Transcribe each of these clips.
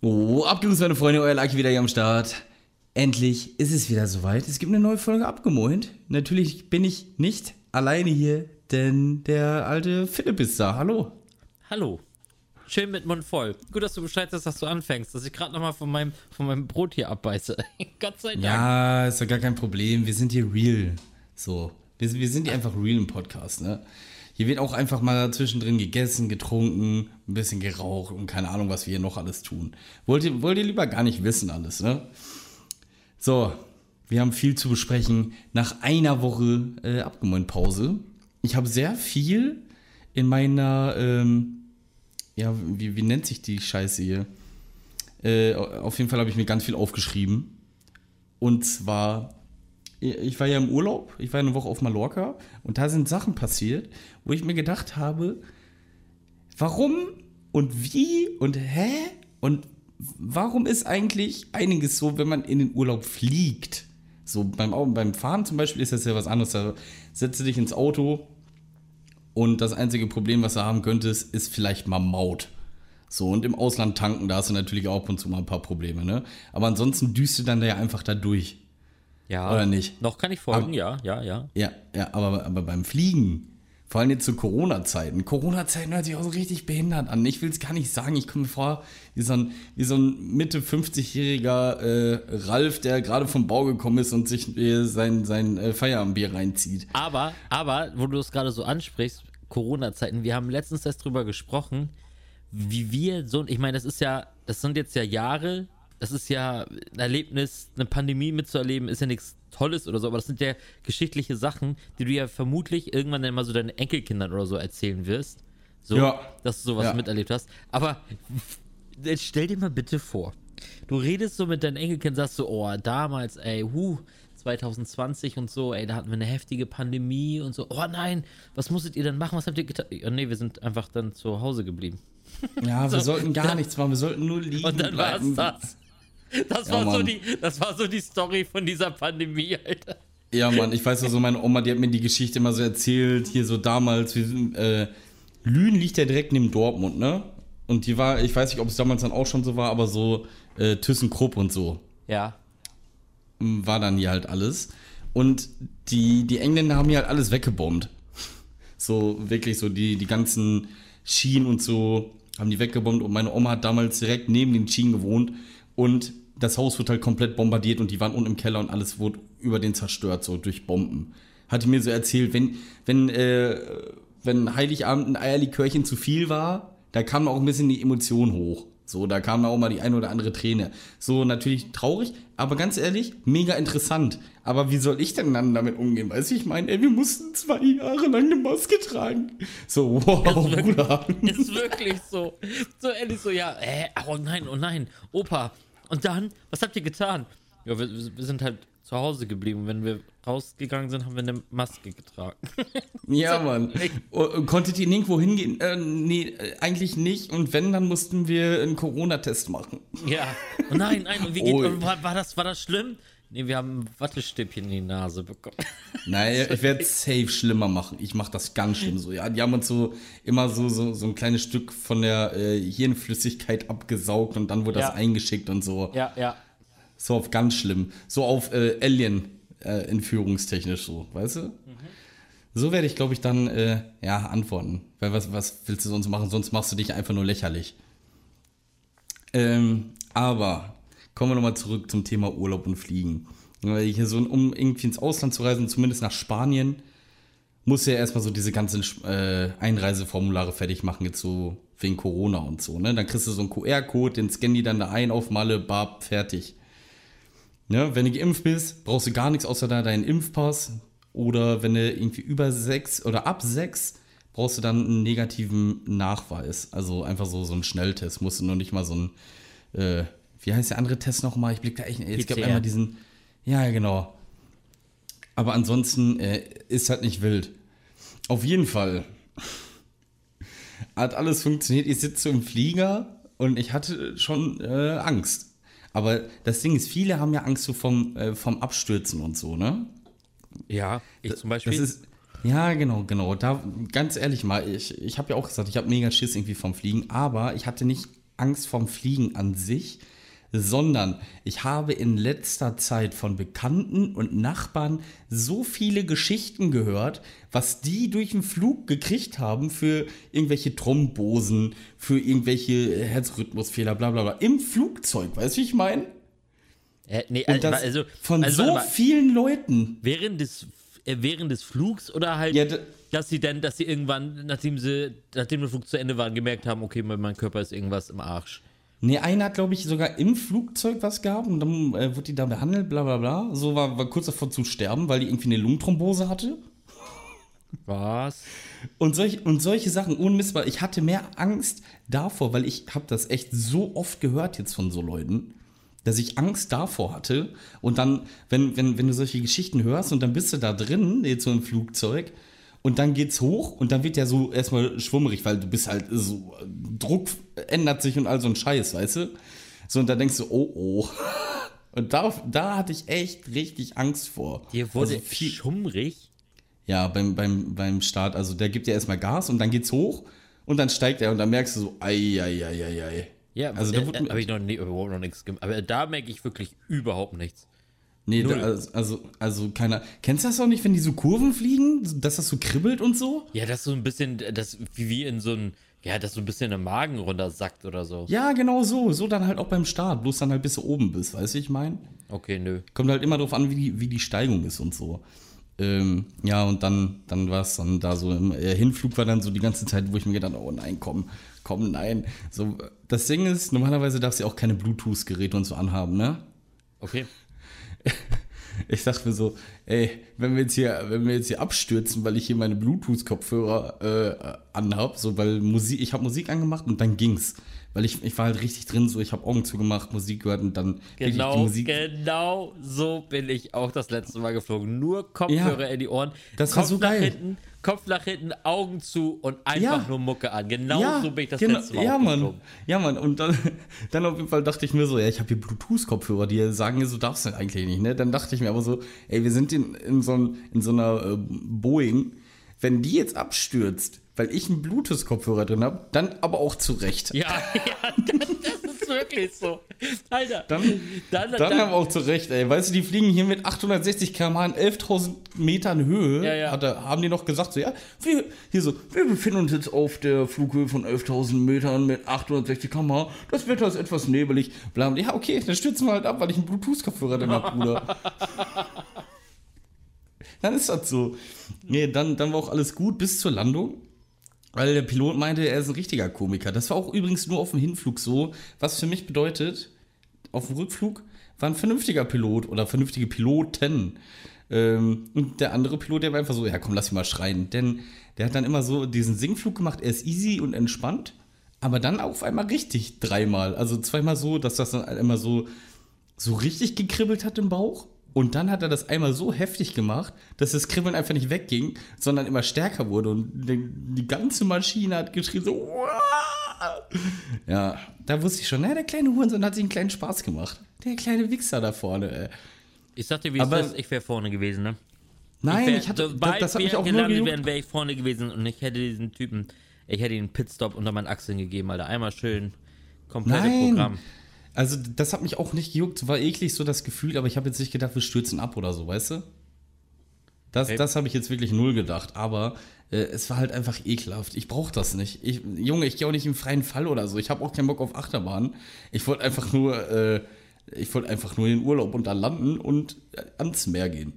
Oh, abgegrüßt, meine Freunde, euer Lucky wieder hier am Start. Endlich ist es wieder soweit. Es gibt eine neue Folge abgemoint. Natürlich bin ich nicht alleine hier, denn der alte Philipp ist da. Hallo. Hallo. Schön mit Mund voll. Gut, dass du Bescheid hast, dass du anfängst, dass ich gerade nochmal von meinem, von meinem Brot hier abbeiße. Gott sei Dank. Ja, ist ja gar kein Problem. Wir sind hier real. So. Wir, wir sind hier einfach real im Podcast, ne? Hier wird auch einfach mal zwischendrin gegessen, getrunken, ein bisschen geraucht und keine Ahnung, was wir hier noch alles tun. Wollt ihr, wollt ihr lieber gar nicht wissen alles, ne? So, wir haben viel zu besprechen. Nach einer Woche äh, Abgemeint-Pause. Ich habe sehr viel in meiner, ähm, ja, wie, wie nennt sich die Scheiße hier? Äh, auf jeden Fall habe ich mir ganz viel aufgeschrieben. Und zwar ich war ja im Urlaub, ich war eine Woche auf Mallorca und da sind Sachen passiert, wo ich mir gedacht habe, warum und wie und hä und warum ist eigentlich einiges so, wenn man in den Urlaub fliegt? So beim, beim Fahren zum Beispiel ist das ja was anderes. Da setzt du dich ins Auto und das einzige Problem, was du haben könntest, ist vielleicht mal Maut. So, und im Ausland tanken, da hast du natürlich auch ab und zu mal ein paar Probleme, ne? Aber ansonsten düst du dann da ja einfach da durch. Ja. Oder nicht? Noch kann ich folgen, aber, ja, ja, ja. Ja, ja, aber, aber beim Fliegen, vor allem jetzt zu Corona-Zeiten. Corona-Zeiten hört sich auch so richtig behindert an. Ich will es gar nicht sagen. Ich komme mir vor, wie so ein, wie so ein Mitte 50-jähriger äh, Ralf, der gerade vom Bau gekommen ist und sich äh, sein, sein äh, Feierabendbier reinzieht. Aber, aber, wo du es gerade so ansprichst, Corona-Zeiten, wir haben letztens erst drüber gesprochen, wie wir so, ich meine, das ist ja, das sind jetzt ja Jahre, das ist ja ein Erlebnis, eine Pandemie mitzuerleben, ist ja nichts Tolles oder so, aber das sind ja geschichtliche Sachen, die du ja vermutlich irgendwann dann mal so deinen Enkelkindern oder so erzählen wirst. So, ja. dass du sowas ja. miterlebt hast. Aber jetzt stell dir mal bitte vor, du redest so mit deinen Enkelkindern, sagst so, oh, damals, ey, huh, 2020 und so, ey, da hatten wir eine heftige Pandemie und so. Oh nein, was musstet ihr denn machen? Was habt ihr getan? Oh, nee, wir sind einfach dann zu Hause geblieben. Ja, wir so, sollten gar nichts machen, wir sollten nur liegen. Und dann war es das. Das, ja, war so die, das war so die Story von dieser Pandemie, Alter. Ja, Mann, ich weiß noch so, meine Oma, die hat mir die Geschichte immer so erzählt, hier so damals, wie, äh, Lünen liegt ja direkt neben Dortmund, ne? Und die war, ich weiß nicht, ob es damals dann auch schon so war, aber so äh, ThyssenKrupp und so. Ja. War dann hier halt alles. Und die, die Engländer haben hier halt alles weggebombt. So, wirklich so, die, die ganzen Schienen und so haben die weggebombt. Und meine Oma hat damals direkt neben den Schienen gewohnt. Und das Haus wird halt komplett bombardiert und die waren unten im Keller und alles wurde über den zerstört, so durch Bomben. Hatte mir so erzählt, wenn, wenn, äh, wenn Heiligabend ein Eierlikörchen zu viel war, da kam auch ein bisschen die Emotion hoch. So, da kam auch mal die eine oder andere Träne. So, natürlich traurig, aber ganz ehrlich, mega interessant. Aber wie soll ich denn dann damit umgehen? Weißt du, ich meine, ey, wir mussten zwei Jahre lang eine Maske tragen. So, wow, ist Bruder. Wirklich, ist wirklich so. So ehrlich, so, ja, äh, oh nein, oh nein, Opa, und dann, was habt ihr getan? Ja, wir, wir sind halt zu Hause geblieben. Wenn wir rausgegangen sind, haben wir eine Maske getragen. ja, Mann. Oh, konntet ihr nirgendwo hingehen? Äh, nee, eigentlich nicht. Und wenn, dann mussten wir einen Corona-Test machen. Ja. Oh nein, nein. Und wie geht, oh. war, war, das, war das schlimm? Nee, wir haben ein Wattestäbchen in die Nase bekommen. Nein, ich werde es safe schlimmer machen. Ich mache das ganz schlimm so. Ja, die haben uns so immer so, so, so ein kleines Stück von der äh, Hirnflüssigkeit abgesaugt und dann wurde ja. das eingeschickt und so. Ja, ja. So auf ganz schlimm. So auf äh, Alien-entführungstechnisch äh, so, weißt du? Mhm. So werde ich, glaube ich, dann äh, ja antworten. Weil was, was willst du sonst machen? Sonst machst du dich einfach nur lächerlich. Ähm, aber kommen wir nochmal zurück zum Thema Urlaub und Fliegen. Hier so, um irgendwie ins Ausland zu reisen, zumindest nach Spanien, muss ja erstmal so diese ganzen äh, Einreiseformulare fertig machen, jetzt so wegen Corona und so. Ne? Dann kriegst du so einen QR-Code, den scannen die dann da ein auf Malle, bab, fertig. Ne? Wenn du geimpft bist, brauchst du gar nichts außer deinen Impfpass. Oder wenn du irgendwie über sechs oder ab sechs brauchst du dann einen negativen Nachweis. Also einfach so, so einen Schnelltest. Musst du noch nicht mal so einen äh, wie heißt der andere Test nochmal? Ich blick da echt. Es gab einmal diesen. Ja, genau. Aber ansonsten äh, ist halt nicht wild. Auf jeden Fall hat alles funktioniert. Ich sitze im Flieger und ich hatte schon äh, Angst. Aber das Ding ist, viele haben ja Angst so vom, äh, vom Abstürzen und so, ne? Ja, ich zum Beispiel. Das ist, ja, genau, genau. Da, ganz ehrlich mal, ich, ich habe ja auch gesagt, ich habe mega Schiss irgendwie vom Fliegen, aber ich hatte nicht Angst vorm Fliegen an sich, sondern ich habe in letzter Zeit von Bekannten und Nachbarn so viele Geschichten gehört, was die durch den Flug gekriegt haben für irgendwelche Thrombosen, für irgendwelche Herzrhythmusfehler, bla bla bla. Im Flugzeug, weißt du, wie ich meine? Äh, nee, das also, von also, so vielen Leuten. während des äh, während des Flugs oder halt, Ja, dass sie dann, dass sie irgendwann, nachdem sie, nachdem der Flug zu Ende war, gemerkt haben, okay, mein, mein Körper ist irgendwas im Arsch. Nee, einer hat, glaube ich, sogar im Flugzeug was gehabt und dann äh, wurde die da behandelt, bla bla bla. So war, war kurz davor zu sterben, weil die irgendwie eine Lungenthrombose hatte. Was? Und, solch, und solche Sachen, weil ich hatte mehr Angst davor, weil ich habe das echt so oft gehört jetzt von so Leuten, dass ich Angst davor hatte. Und dann, wenn, wenn, wenn du solche Geschichten hörst und dann bist du da drin, jetzt so im Flugzeug, und dann geht's hoch und dann wird ja so erstmal schwummerig, weil du bist halt so, Druck ändert sich und all so ein Scheiß, weißt du? So, und dann denkst du, oh, oh. Und da, da hatte ich echt richtig Angst vor. Dir wurde Also viel, schummrig. ja, beim, beim, beim Start, also der gibt ja erstmal Gas und dann geht's hoch und dann steigt er und dann merkst du so, ei, ei, ei, ei, ei. Ja, Also da da wurde- habe ich noch, nie, überhaupt noch nichts gemacht. Aber da merke ich wirklich überhaupt nichts. Nee, da, also, also, keiner. Kennst du das auch nicht, wenn die so Kurven fliegen, dass das so kribbelt und so? Ja, das so ein bisschen, das wie, wie in so ein, ja, das so ein bisschen im Magen runtersackt oder so. Ja, genau so. So dann halt auch beim Start, bloß dann halt bis du oben bist, weißt du, ich meine? Okay, nö. Kommt halt immer drauf an, wie die, wie die Steigung ist und so. Ähm, ja, und dann, dann war es dann da so, im äh, Hinflug war dann so die ganze Zeit, wo ich mir gedacht habe, oh nein, komm, komm, nein. So, das Ding ist, normalerweise darfst du ja auch keine Bluetooth-Geräte und so anhaben, ne? Okay. Ich dachte mir so, ey, wenn wir jetzt hier, wenn wir jetzt hier abstürzen, weil ich hier meine Bluetooth-Kopfhörer äh, anhab, so weil Musik, ich habe Musik angemacht und dann ging's. Weil ich, ich war halt richtig drin, so ich habe Augen zugemacht, Musik gehört und dann wirklich die Genau, Musik. genau so bin ich auch das letzte Mal geflogen. Nur Kopfhörer Ja, in die Ohren. das war Kopf so nach geil. Hinten, Kopf nach hinten, Augen zu und einfach Ja. nur Mucke an. Genau so bin ich das genau, letzte Mal ja, Mann. geflogen. Ja, Mann. Und dann, dann auf jeden Fall dachte ich mir so, ja, ich habe hier Bluetooth-Kopfhörer, die sagen, so darfst du eigentlich nicht, ne? Dann dachte ich mir aber so, ey, wir sind in, in, so, in so einer äh, Boeing. Wenn die jetzt abstürzt, weil ich einen Bluetooth-Kopfhörer drin habe, dann aber auch zurecht. Ja, ja, das, ist wirklich so. Alter, Dann, dann, dann, aber auch zurecht, ey. Weißt du, die fliegen hier mit 860 km/h in 11.000 Metern Höhe. Ja, ja. Hat, haben die noch gesagt, so, ja, wir, hier so, wir befinden uns jetzt auf der Flughöhe von 11.000 Metern mit 860 km/h. Das Wetter ist etwas nebelig. Bla, bla. Ja, okay, dann stürzen wir halt ab, weil ich einen Bluetooth-Kopfhörer drin habe, Bruder. dann ist das so. Nee, dann, dann war auch alles gut bis zur Landung. Weil der Pilot meinte, er ist ein richtiger Komiker. Das war auch übrigens nur auf dem Hinflug so, was für mich bedeutet, auf dem Rückflug war ein vernünftiger Pilot oder vernünftige Piloten. Ähm, und der andere Pilot, der war einfach so, ja komm, lass ihn mal schreien. Denn der hat dann immer so diesen Singflug gemacht, er ist easy und entspannt, aber dann auf einmal richtig dreimal. Also zweimal so, dass das dann immer so, so richtig gekribbelt hat im Bauch. Und dann hat er das einmal so heftig gemacht, dass das Kribbeln einfach nicht wegging, sondern immer stärker wurde. Und die, ganze Maschine hat geschrien so, "Uah!" ja, da wusste ich schon, na, der kleine Hurensohn hat sich einen kleinen Spaß gemacht. Der kleine Wichser da vorne, ey. ich sag dir, wie es Aber- ist, ich wäre vorne gewesen, ne? Nein, wär, ich hatte, das, sobald das hat mich auch nur gelandet wären, wäre ich vorne gewesen und ich hätte diesen Typen, ich hätte ihn einen Pitstop unter meinen Achseln gegeben, Alter. Einmal schön komplette Nein. Programm. Also, das hat mich auch nicht gejuckt. War eklig so das Gefühl, aber ich habe jetzt nicht gedacht, wir stürzen ab oder so, weißt du? Das, das habe ich jetzt wirklich null gedacht, aber äh, es war halt einfach ekelhaft. Ich brauche das nicht. Ich, Junge, ich gehe auch nicht im freien Fall oder so. Ich habe auch keinen Bock auf Achterbahn. Ich wollte einfach nur, äh, ich wollte einfach nur in den Urlaub und da landen und äh, ans Meer gehen.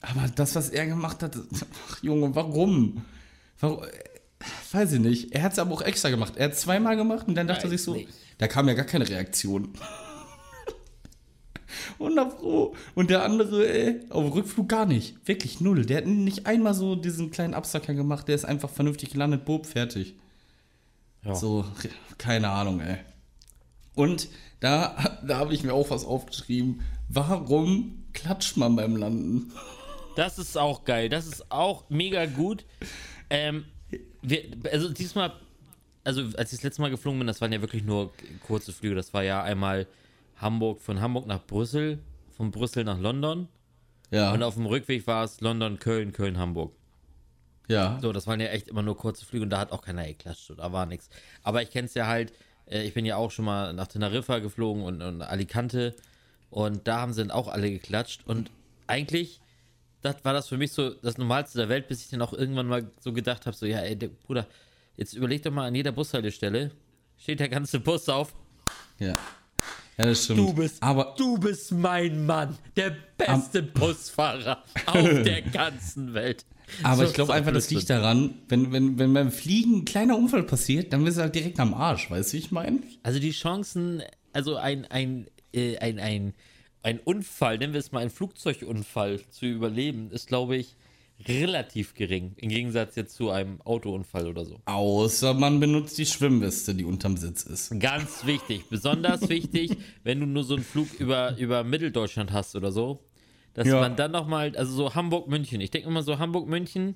Aber das, was er gemacht hat, ach Junge, warum? Warum? Weiß ich nicht. Er hat es aber auch extra gemacht. Er hat es zweimal gemacht und dann dachte er sich so, nicht. da kam ja gar keine Reaktion. Wunderfroh. Und der andere, ey, auf dem Rückflug gar nicht. Wirklich null. Der hat nicht einmal so diesen kleinen Absacker gemacht. Der ist einfach vernünftig gelandet, bob, fertig. Ja. So, keine Ahnung, ey. Und da, da habe ich mir auch was aufgeschrieben. Warum klatscht man beim Landen? Das ist auch geil. Das ist auch mega gut. Ähm, wir, also diesmal, also als ich das letzte Mal geflogen bin, das waren ja wirklich nur kurze Flüge. Das war ja einmal Hamburg, von Hamburg nach Brüssel, von Brüssel nach London. Ja, Und auf dem Rückweg war es London, Köln, Köln, Hamburg. ja. So, das waren ja echt immer nur kurze Flüge und da hat auch keiner geklatscht. Da war nichts. Aber ich kenne es ja halt, Äh, ich bin ja auch schon mal nach Teneriffa geflogen und, und Alicante und da haben sie dann auch alle geklatscht und eigentlich das war das für mich so das Normalste der Welt, bis ich dann auch irgendwann mal so gedacht habe, so ja, ey, der, Bruder, jetzt überleg doch mal an jeder Bushaltestelle, steht der ganze Bus auf. Ja. Ja, das stimmt. Du bist, aber du bist mein Mann, der beste Busfahrer auf der ganzen Welt. Aber So- ich glaube so einfach, das liegt daran, wenn, wenn, wenn beim Fliegen ein kleiner Unfall passiert, dann bist du halt direkt am Arsch, weißt du, wie ich meine? Also die Chancen, also ein, ein, äh, ein, ein, ein Unfall, nennen wir es mal ein Flugzeugunfall zu überleben, ist, glaube ich, relativ gering. Im Gegensatz jetzt zu einem Autounfall oder so. Außer man benutzt die Schwimmweste, die unterm Sitz ist. Ganz wichtig, besonders wichtig, wenn du nur so einen Flug über, über Mitteldeutschland hast oder so, dass Ja. man dann nochmal, also so Hamburg-München, ich denke immer so Hamburg-München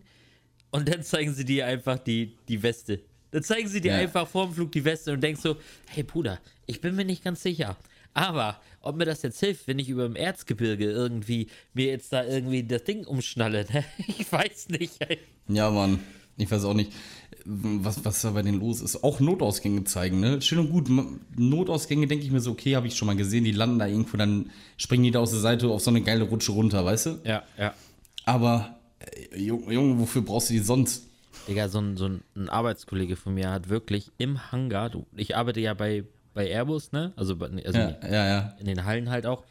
und dann zeigen sie dir einfach die, die Weste. Dann zeigen sie dir Ja. einfach vor dem Flug die Weste und denkst so, hey Bruder, ich bin mir nicht ganz sicher. Aber ob mir das jetzt hilft, wenn ich über dem Erzgebirge irgendwie mir jetzt da irgendwie das Ding umschnalle, ne? ich weiß nicht. Ey. Ja, Mann. Ich weiß auch nicht, was, was da bei denen los ist. Auch Notausgänge zeigen, ne? Schön und gut. Notausgänge denke ich mir so, okay, habe ich schon mal gesehen. Die landen da irgendwo, dann springen die da aus der Seite auf so eine geile Rutsche runter, weißt du? Ja, ja. Aber, äh, Junge, Junge, wofür brauchst du die sonst? Digga, so ein, so ein, ein Arbeitskollege von mir hat wirklich im Hangar, du, ich arbeite ja bei, bei Airbus, ne? Also, bei- also Ja, ja, ja. in den Hallen halt auch.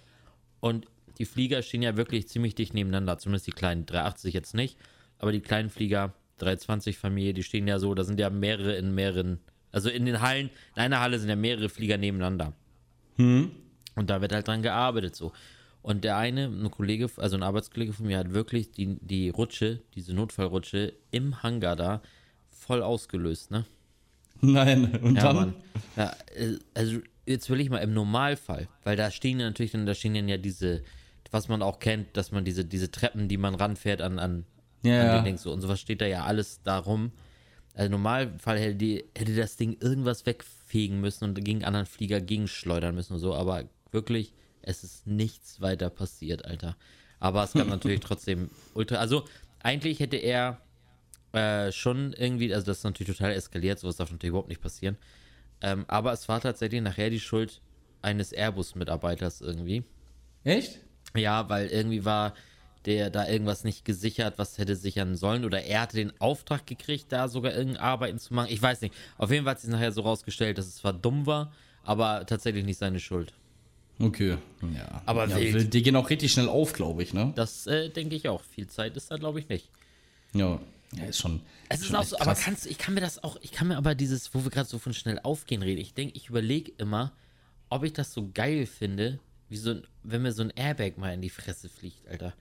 Und die Flieger stehen ja wirklich ziemlich dicht nebeneinander, zumindest die kleinen 380 jetzt nicht, aber die kleinen Flieger, 320 Familie, die stehen ja so, da sind ja mehrere in mehreren, also in den Hallen, in einer Halle sind ja mehrere Flieger nebeneinander. Und da wird halt dran gearbeitet so. Und der eine, ein Kollege, also ein Arbeitskollege von mir, hat wirklich die, die Rutsche, diese Notfallrutsche im Hangar da voll ausgelöst, ne? Nein, und Ja, dann? Mann. Ja, äh, also jetzt will ich mal im Normalfall, weil da stehen ja natürlich dann, da stehen dann ja diese, was man auch kennt, dass man diese, diese Treppen, die man ranfährt an, an, Ja, an ja. den Dings so und sowas steht da ja alles darum. Also im Normalfall hätte, die, hätte das Ding irgendwas wegfegen müssen und gegen anderen Flieger gegenschleudern müssen und so, aber wirklich, es ist nichts weiter passiert, Alter. Aber es gab natürlich trotzdem ultra, also eigentlich hätte er äh, schon irgendwie, also das ist natürlich total eskaliert, sowas darf natürlich überhaupt nicht passieren. Ähm, aber es war tatsächlich nachher die Schuld eines Airbus-Mitarbeiters irgendwie. Echt? Ja, weil irgendwie war der da irgendwas nicht gesichert, was hätte sichern sollen. Oder er hatte den Auftrag gekriegt, da sogar irgendeine Arbeiten zu machen. Ich weiß nicht. Auf jeden Fall hat sich nachher so rausgestellt, dass es zwar dumm war, aber tatsächlich nicht seine Schuld. Okay. Ja. Aber ja, wild. Die gehen auch richtig schnell auf, glaube ich, ne? Das äh, denke ich auch. Viel Zeit ist da, glaube ich, nicht. Ja. Ja, ist schon. Es ist schon auch so, aber krass. kannst, ich kann mir das auch, ich kann mir aber dieses, wo wir gerade so von schnell aufgehen reden, ich denke, ich überlege immer, ob ich das so geil finde, wie so ein, wenn mir so ein Airbag mal in die Fresse fliegt, Alter.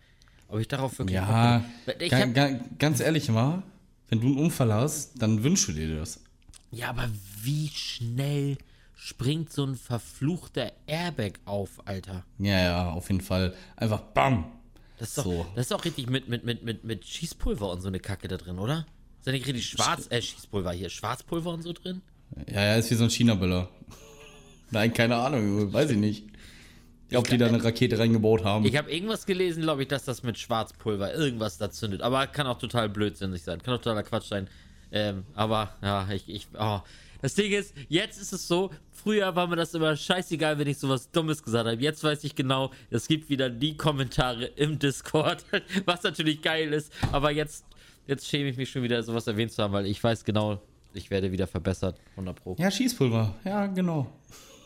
Ob ich darauf wirklich. Ja, hab, ga, ganz ehrlich mal, wenn du einen Unfall hast, dann wünschst du dir das. ja, aber wie schnell springt so ein verfluchter Airbag auf, Alter? Ja, ja, auf jeden Fall. Einfach BAM! Das ist doch, So. das ist doch richtig mit, mit, mit, mit, mit Schießpulver und so eine Kacke da drin, oder? Ist da nicht richtig schwarz, äh, Schießpulver hier, Schwarzpulver und so drin? Ja, ja, ist wie so ein China-Böller. Nein, keine Ahnung, weiß ich nicht. Ob die da eine Rakete reingebaut haben. Ich habe irgendwas gelesen, glaube ich, dass das mit Schwarzpulver irgendwas da zündet. Aber kann auch total blödsinnig sein. Kann auch totaler Quatsch sein. Ähm, aber ja, ich, ich, oh. Das Ding ist, jetzt ist es so, früher war mir das immer scheißegal, wenn ich sowas Dummes gesagt habe. Jetzt weiß ich genau, es gibt wieder die Kommentare im Discord, was natürlich geil ist. Aber jetzt, jetzt schäme ich mich schon wieder, sowas erwähnt zu haben, weil ich weiß genau, ich werde wieder verbessert. 100 Pro. ja, Schießpulver. Ja, genau.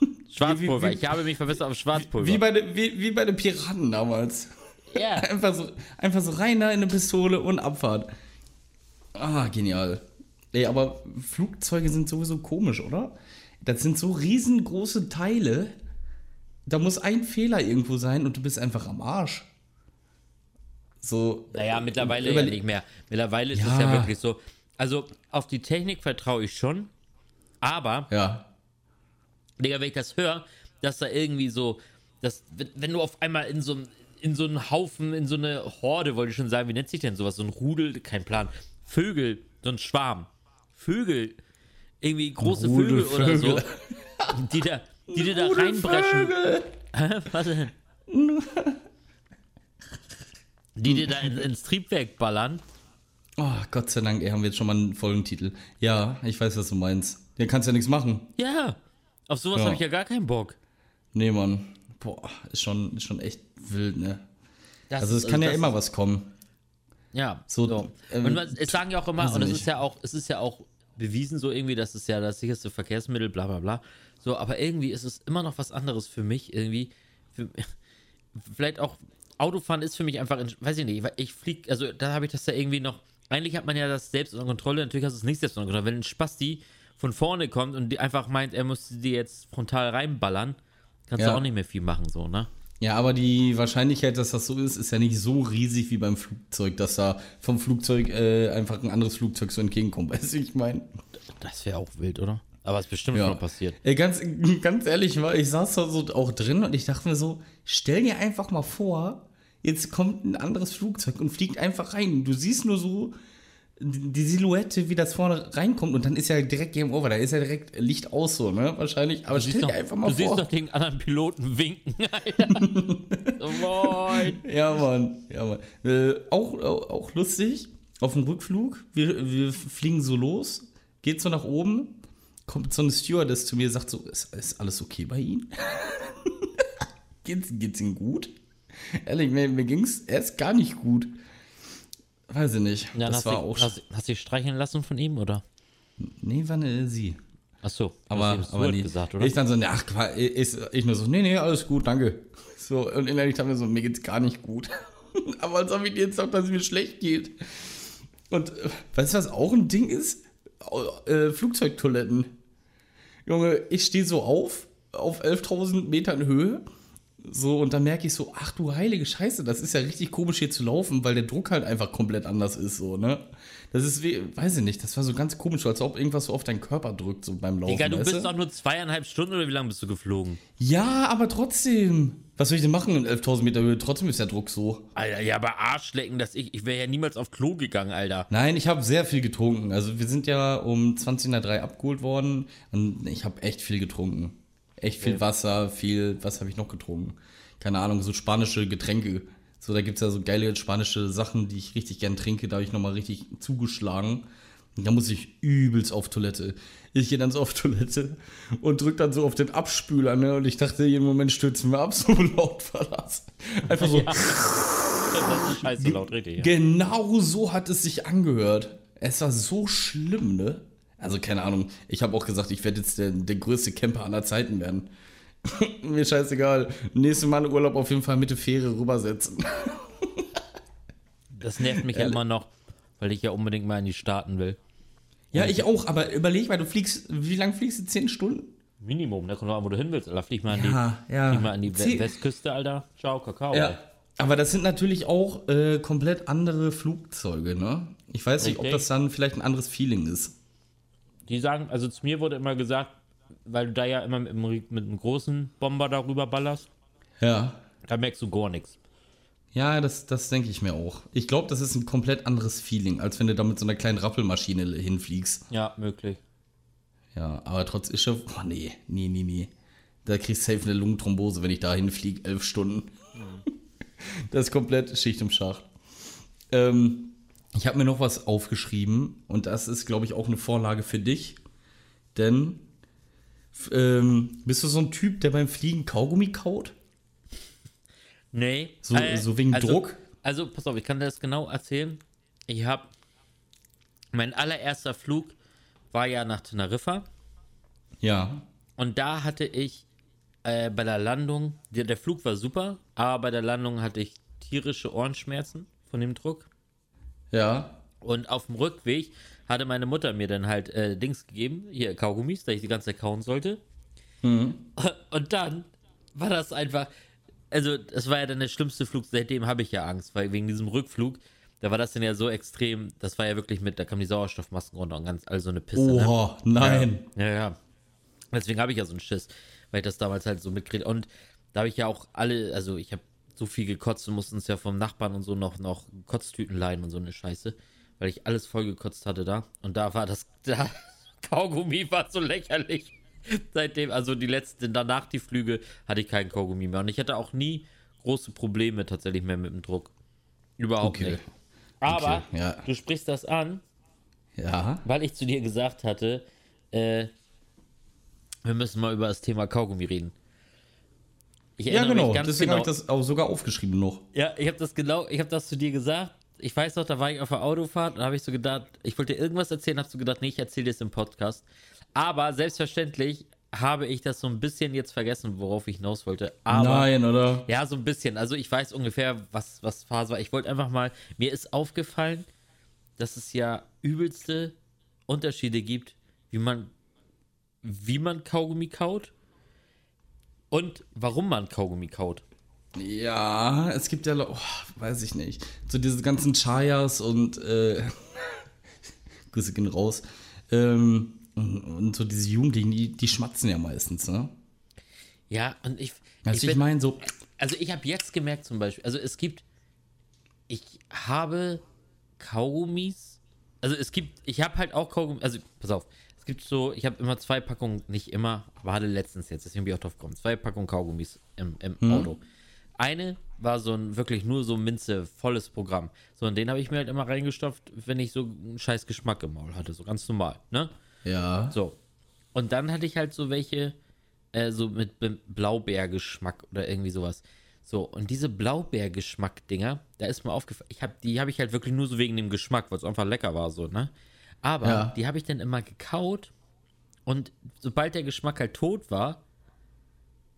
Schwarzpulver, wie- wie- ich habe mich verbessert auf Schwarzpulver. Wie bei, de, wie, wie bei den Piraten damals. ja. Einfach so, einfach so rein da in eine Pistole und Abfahrt. Ah, genial. Ey, aber Flugzeuge sind sowieso komisch, oder? Das sind so riesengroße Teile. Da muss ein Fehler irgendwo sein und du bist einfach am Arsch. So. Naja, mittlerweile ja nicht mehr. Mittlerweile ist Ja. es ja wirklich so. Also auf die Technik vertraue ich schon, aber, Ja. Digga, wenn ich das höre, dass da irgendwie so, dass, wenn, du auf einmal in so, einem- in so einen Haufen, in so eine Horde, wollte ich schon sagen, wie nennt sich denn sowas? So ein Rudel, kein Plan. Vögel, so ein Schwarm. Vögel, irgendwie große Rudel Vögel, oder Vögel. so, die da, die dir da reinbrechen. Was denn? Die dir da in, ins Triebwerk ballern. Oh, Gott sei Dank, haben wir jetzt schon mal einen Folgentitel. Ja, ich weiß, was du meinst. Der kannst ja nichts machen. Ja. Auf sowas Ja. habe ich ja gar keinen Bock. Nee, Mann. Boah, ist schon, ist schon echt wild, ne? Das Also es kann ja das immer was kommen. Ja, So, so. ähm, und es sagen ja auch immer, und es ist ja auch, es ist ja auch bewiesen so irgendwie, das ist ja das sicherste Verkehrsmittel, bla bla bla. So, aber irgendwie ist es immer noch was anderes für mich, irgendwie. Für, vielleicht auch, Autofahren ist für mich einfach, weiß ich nicht, ich flieg, also da habe ich das ja irgendwie noch, eigentlich hat man ja das selbst unter Kontrolle, natürlich hast du es nicht selbst unter Kontrolle. Wenn ein Spasti von vorne kommt und die einfach meint, er müsste dir jetzt frontal reinballern, kannst Ja. du auch nicht mehr viel machen, so, ne? Ja, aber die Wahrscheinlichkeit, dass das so ist, ist ja nicht so riesig wie beim Flugzeug, dass da vom Flugzeug äh, einfach ein anderes Flugzeug so entgegenkommt. Weißt du, ich meine? Das wäre auch wild, oder? Aber es ist bestimmt Ja. schon passiert. Ey, ganz, ganz ehrlich, war, ich saß da so auch drin und ich dachte mir so, stell dir einfach mal vor, jetzt kommt ein anderes Flugzeug und fliegt einfach rein. Du siehst nur so die Silhouette, wie das vorne reinkommt und dann ist ja direkt Game Over, da ist ja direkt Licht aus so, ne? Wahrscheinlich. Aber Du siehst stell doch, dir einfach mal du siehst vor. doch den anderen Piloten winken, so, moin. Ja, Mann. Ja, Mann. Äh, auch, auch, auch lustig, auf dem Rückflug, wir, wir fliegen so los, geht so nach oben, kommt so eine Stewardess zu mir, sagt so, ist, ist alles okay bei Ihnen? geht's, geht's Ihnen gut? Ehrlich, mir, mir ging's erst gar nicht gut. Weiß ich nicht. Ja, das hast war du, auch. hast, hast du dich streicheln lassen von ihm, oder? nee, war ne, sie. Ach so, Aber, aber Stuart nee. gesagt, oder? Ich dann so, ne, ach, ich, ich nur so, nee, nee, alles gut, danke. So, und innerlich haben wir so, mir geht's gar nicht gut. aber als ob ich jetzt auch, dass es mir schlecht geht. Und äh, weißt du, was auch ein Ding ist? Äh, Flugzeugtoiletten. Junge, ich stehe so auf, auf 11.000 Metern Höhe. So, und dann merke ich so, ach du heilige Scheiße, das ist ja richtig komisch hier zu laufen, weil der Druck halt einfach komplett anders ist, so, ne? Das ist wie, weiß ich nicht, das war so ganz komisch, als ob irgendwas so auf deinen Körper drückt, so beim Laufen. Digga, du bist doch nur zweieinhalb Stunden oder wie lange bist du geflogen? Ja, aber trotzdem. Was soll ich denn machen in 11.000 Meter Höhe? Trotzdem ist der Druck so. Alter, ja, aber Arschlecken, dass ich, ich wäre ja niemals auf Klo gegangen, Alter. Nein, ich habe sehr viel getrunken. Also wir sind ja um 20 nach 3 abgeholt worden und ich habe echt viel getrunken. Echt viel. Wasser, viel, was habe ich noch getrunken? Keine Ahnung, so spanische Getränke. So, da gibt es ja so geile spanische Sachen, die ich richtig gern trinke. Da habe ich nochmal richtig zugeschlagen. Da muss ich übelst auf Toilette. Ich gehe dann so auf Toilette und drück dann so auf den Abspüler, ne? Und ich dachte, jeden Moment stürzen wir ab, so laut war das. Einfach so. Ist scheiße laut, richtig. Ja. Genau so hat es sich angehört. Es war so schlimm, ne? Also keine Ahnung. Ich habe auch gesagt, ich werde jetzt der, der größte Camper aller Zeiten werden. Mir scheißegal. Nächstes Mal Urlaub auf jeden Fall mit der Fähre rübersetzen. Das nervt mich ja immer noch, weil ich ja unbedingt mal in die Staaten will. Ja, ich auch, aber überleg mal, du fliegst, wie lange fliegst du? Zehn Stunden? Minimum, da kommt drauf an, wo du hin willst. Alter, flieg mal an die, Ja, ja. flieg mal an die Westküste, Alter. Ciao, Kakao. Ja. Aber das sind natürlich auch äh, komplett andere Flugzeuge, ne? Ich weiß nicht, ob Richtig. das dann vielleicht ein anderes Feeling ist. Die sagen, also zu mir wurde immer gesagt, weil du da ja immer mit, mit einem großen Bomber darüber ballerst, Ja. da merkst du gar nichts. Ja, das, das denke ich mir auch. Ich glaube, das ist ein komplett anderes Feeling, als wenn du da mit so einer kleinen Rappelmaschine hinfliegst. Ja, möglich. Ja, aber trotz ist schon. Oh nee, nee, nee, nee. Da kriegst du safe eine Lungenthrombose, wenn ich da hinfliege, elf Stunden. Das ist komplett Schicht im Schacht. Ähm, ich habe mir noch was aufgeschrieben und das ist, glaube ich, auch eine Vorlage für dich. Denn ähm, bist du so ein Typ, der beim Fliegen Kaugummi kaut? Nee. So- so wegen also, Druck? Also, pass auf, ich kann dir das genau erzählen. Ich habe. Mein allererster Flug war ja nach Teneriffa. Ja. Und da hatte ich äh, bei der Landung, der, der Flug war super, aber bei der Landung hatte ich tierische Ohrenschmerzen von dem Druck. Ja. Und auf dem Rückweg hatte meine Mutter mir dann halt äh, Dings gegeben, hier Kaugummis, da ich die ganze Zeit kauen sollte. Und dann war das einfach, also das war ja dann der schlimmste Flug, seitdem habe ich ja Angst, weil wegen diesem Rückflug, da war das dann ja so extrem, das war ja wirklich mit, da kamen die Sauerstoffmasken runter und ganz, also eine Pisse. Ne? Oha, nein. Ja, ja. Deswegen habe ich ja so einen Schiss, weil ich das damals halt so mitkriege. Und da habe ich ja auch alle, also ich habe so viel gekotzt und mussten uns ja vom Nachbarn und so noch, noch Kotztüten leihen und so eine Scheiße, weil ich alles voll gekotzt hatte da. Und da war das, da, Kaugummi war so lächerlich. Seitdem, also die letzten, danach die Flüge, hatte ich keinen Kaugummi mehr. Und ich hatte auch nie große Probleme tatsächlich mehr mit dem Druck. Überhaupt Okay. nicht. Aber Okay, ja. du sprichst das an, Ja. weil ich zu dir gesagt hatte, äh, Wir müssen mal über das Thema Kaugummi reden. Ich Ja, genau. mich ganz Deswegen genau. habe ich das auch sogar aufgeschrieben noch. Ja, ich habe das genau, ich habe das zu dir gesagt. Ich weiß noch, da war ich auf der Autofahrt und habe ich so gedacht, ich wollte dir irgendwas erzählen, habe so gedacht, nee, ich erzähle dir es im Podcast. Aber selbstverständlich habe ich das so ein bisschen jetzt vergessen, worauf ich hinaus wollte. Aber Nein, oder? ja, so ein bisschen. Also ich weiß ungefähr, was, was Phase war. Ich wollte einfach mal, mir ist aufgefallen, dass es ja übelste Unterschiede gibt, wie man, wie man Kaugummi kaut und warum man Kaugummi kaut. Ja, es gibt ja, oh, weiß ich nicht, so diese ganzen Chayas und äh, Grüße gehen raus. Ähm, und, und so diese Jugendlichen, die, die schmatzen ja meistens, ne? Ja, und ich. Weißt du, ich bin- meine, so, Also ich habe jetzt gemerkt zum Beispiel, also es gibt, ich habe Kaugummis, also es gibt, ich habe halt auch Kaugummi, also pass auf, es gibt so, ich habe immer zwei Packungen, nicht immer, aber hatte letztens jetzt, deswegen bin ich auch drauf gekommen, zwei Packungen Kaugummis im, im Auto. Eine war so ein wirklich nur so Minze, volles Programm. So, und den habe ich mir halt immer reingestopft, wenn ich so einen scheiß Geschmack im Maul hatte, so ganz normal, ne? ja. So. Und dann hatte ich halt so welche, äh, so mit Be- Blaubeergeschmack oder irgendwie sowas. So, und diese Blaubeergeschmack-Dinger, da ist mir aufgefallen, ich hab, die habe ich halt wirklich nur so wegen dem Geschmack, weil es einfach lecker war, so, ne? Aber Ja. die habe ich dann immer gekaut und sobald der Geschmack halt tot war,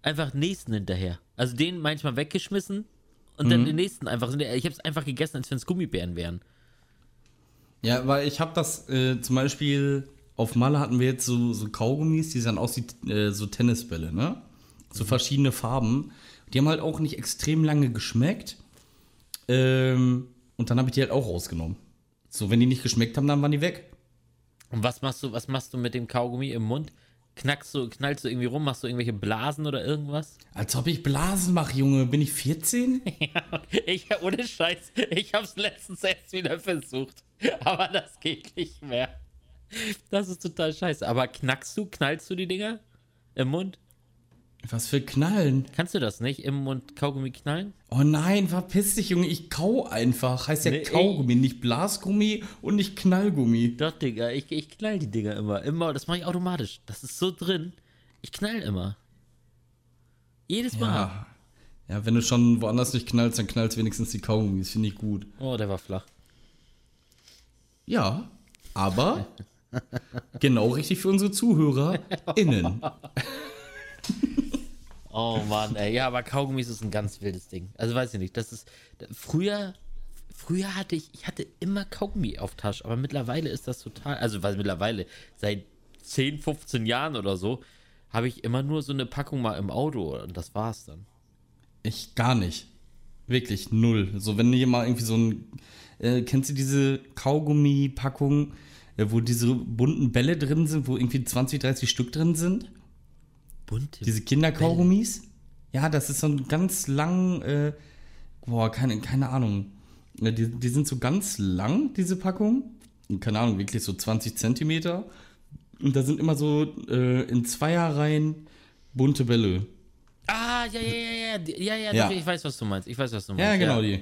einfach nächsten hinterher. Also den manchmal weggeschmissen und dann den nächsten einfach. Ich habe es einfach gegessen, als wenn es Gummibären wären. Ja, weil ich habe das äh, zum Beispiel auf Malle hatten wir jetzt so, so Kaugummis, die sahen aus wie äh, so Tennisbälle, ne? So verschiedene Farben. Die haben halt auch nicht extrem lange geschmeckt. Ähm, und dann habe ich die halt auch rausgenommen. So, wenn die nicht geschmeckt haben, dann waren die weg. Und was machst du, was machst du mit dem Kaugummi im Mund? Knackst du, knallst du irgendwie rum, machst du irgendwelche Blasen oder irgendwas? Als ob ich Blasen mache, Junge. Bin ich 14? Ich, ohne Scheiß, ich hab's letztens erst wieder versucht. Aber das geht nicht mehr. Das ist total scheiße. Aber knackst du, knallst du die Dinger im Mund? Was für Knallen? Kannst du das nicht im Mund Kaugummi knallen? Oh nein, verpiss dich, Junge. Ich kau einfach. Heißt ja Nee, Kaugummi, nicht Blasgummi und nicht Knallgummi. Doch, Digga, ich, ich knall die Dinger immer. Immer, das mache ich automatisch. Das ist so drin. Ich knall immer. Jedes Mal. Ja. Ja, wenn du schon woanders nicht knallst, dann knallst wenigstens die Kaugummis. Finde ich gut. Oh, der war flach. Ja, aber genau richtig für unsere ZuhörerInnen. Oh Mann, ey. Ja, aber Kaugummis ist ein ganz wildes Ding. Also weiß ich nicht, das ist früher früher hatte ich ich hatte immer Kaugummi auf Tasche, aber mittlerweile ist das total, also weil mittlerweile seit 10, 15 Jahren oder so habe ich immer nur so eine Packung mal im Auto und das war's dann. Ich gar nicht. Wirklich null. So, wenn hier mal irgendwie so ein. Äh, kennst du diese Kaugummi-Packung, äh, wo diese bunten Bälle drin sind, wo irgendwie 20, 30 Stück drin sind? Bunte. Diese Kinderkaugummis? Ja, das ist so ein ganz lang. Äh, boah, keine, keine Ahnung. Ja, die, die sind so ganz lang, diese Packung. Keine Ahnung, wirklich so 20 Zentimeter. Und da sind immer so äh, in Zweierreihen bunte Bälle. ah, ja, ja, ja, ja, ja, ja, Ja. ich weiß, was du meinst. Ich weiß, was du meinst. Ja, genau die.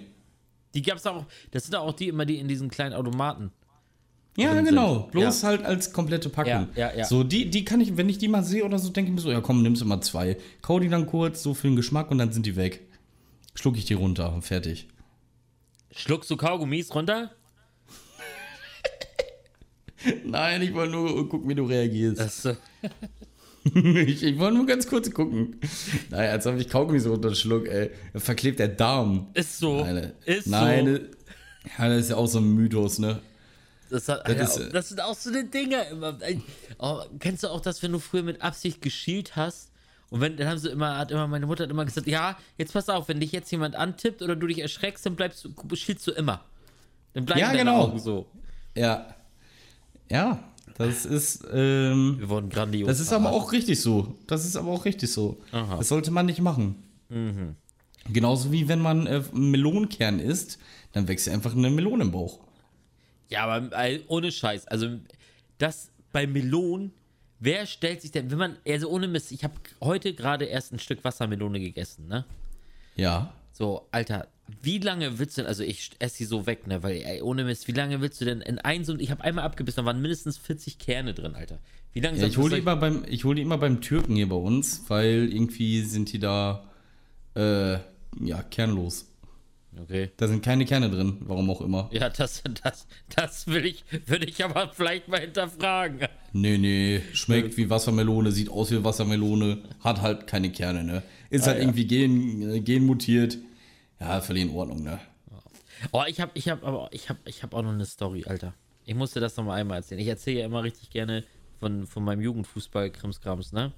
Die gab's auch, das sind auch die immer die in diesen kleinen Automaten. Ja, genau. sind. Bloß Ja. halt als komplette Packung. Ja, ja, ja. So, die, die kann ich, wenn ich die mal sehe oder so, denke ich mir so, ja komm, nimmst du mal zwei. Kau die dann kurz, so für den Geschmack und dann sind die weg. Schluck ich die runter und fertig. Schluckst du Kaugummis runter? Nein, ich wollte nur gucken, wie du reagierst. Äh, ich, ich wollte nur ganz kurz gucken. Naja, als ob ich Kaugummi so runterschluck, ey. Verklebt der Darm. ist so. Nein, ist nein, so. äh, ja, das ist ja auch so ein Mythos, ne? Das, hat, Das ja, ist, äh, das sind auch so eine Dinger immer. Oh, kennst du auch das, wenn du früher mit Absicht geschielt hast? Und wenn, dann haben sie immer, hat immer, meine Mutter hat immer gesagt, ja, jetzt pass auf, wenn dich jetzt jemand antippt oder du dich erschreckst, dann bleibst du, schielst du immer. Dann bleiben Ja, genau. Augen so. Ja. Ja, das ist, ähm, Wir wurden grandios. Das ist aber auch richtig so. Das ist aber auch richtig so. Aha. Das sollte man nicht machen. Genauso wie wenn man äh, Melonenkern isst, dann wächst ja einfach eine Melone im Bauch. Ja, aber äh, ohne Scheiß. Also, das bei Melonen, wer stellt sich denn, wenn man, also ohne Mist, ich habe heute gerade erst ein Stück Wassermelone gegessen, ne? Ja. So, Alter, wie lange willst du denn, also ich esse sie so weg, ne, weil, ey, ohne Mist, wie lange willst du denn in ein so, ich habe einmal abgebissen, da waren mindestens 40 Kerne drin, Alter. Wie lange Ja, ich hole die, immer beim, ich hol die immer beim Türken hier bei uns, weil irgendwie sind die da, äh, ja, kernlos. Okay. Da sind keine Kerne drin, warum auch immer. Ja, das, das, das will ich, würde ich aber vielleicht mal hinterfragen. Nee, nee, schmeckt wie Wassermelone, sieht aus wie Wassermelone, hat halt keine Kerne, ne? Ist Ah, halt ja. irgendwie gen, äh, genmutiert. Ja, völlig in Ordnung, ne? Oh, ich habe ich hab, aber ich habe ich hab auch noch eine Story, Alter. Ich musste das noch mal einmal erzählen. Ich erzähle ja immer richtig gerne von, von meinem Jugendfußball Krimskrams, ne?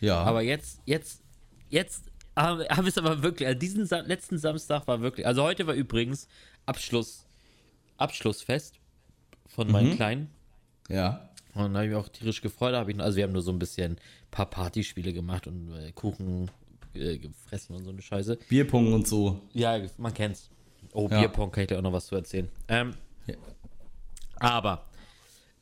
Ja. Aber jetzt, jetzt, jetzt habe hab ich es aber wirklich, also diesen Sa letzten Samstag war wirklich, also heute war übrigens Abschluss, Abschlussfest von meinen Kleinen. ja. Und da habe ich mich auch tierisch gefreut. Da hab ich, also wir haben nur so ein bisschen ein paar Partyspiele gemacht und äh, Kuchen äh, gefressen und so eine Scheiße. Bierpong und so. Ja, man kennt's. Oh, Ja. Bierpong, kann ich dir auch noch was zu erzählen. Ähm, Ja. aber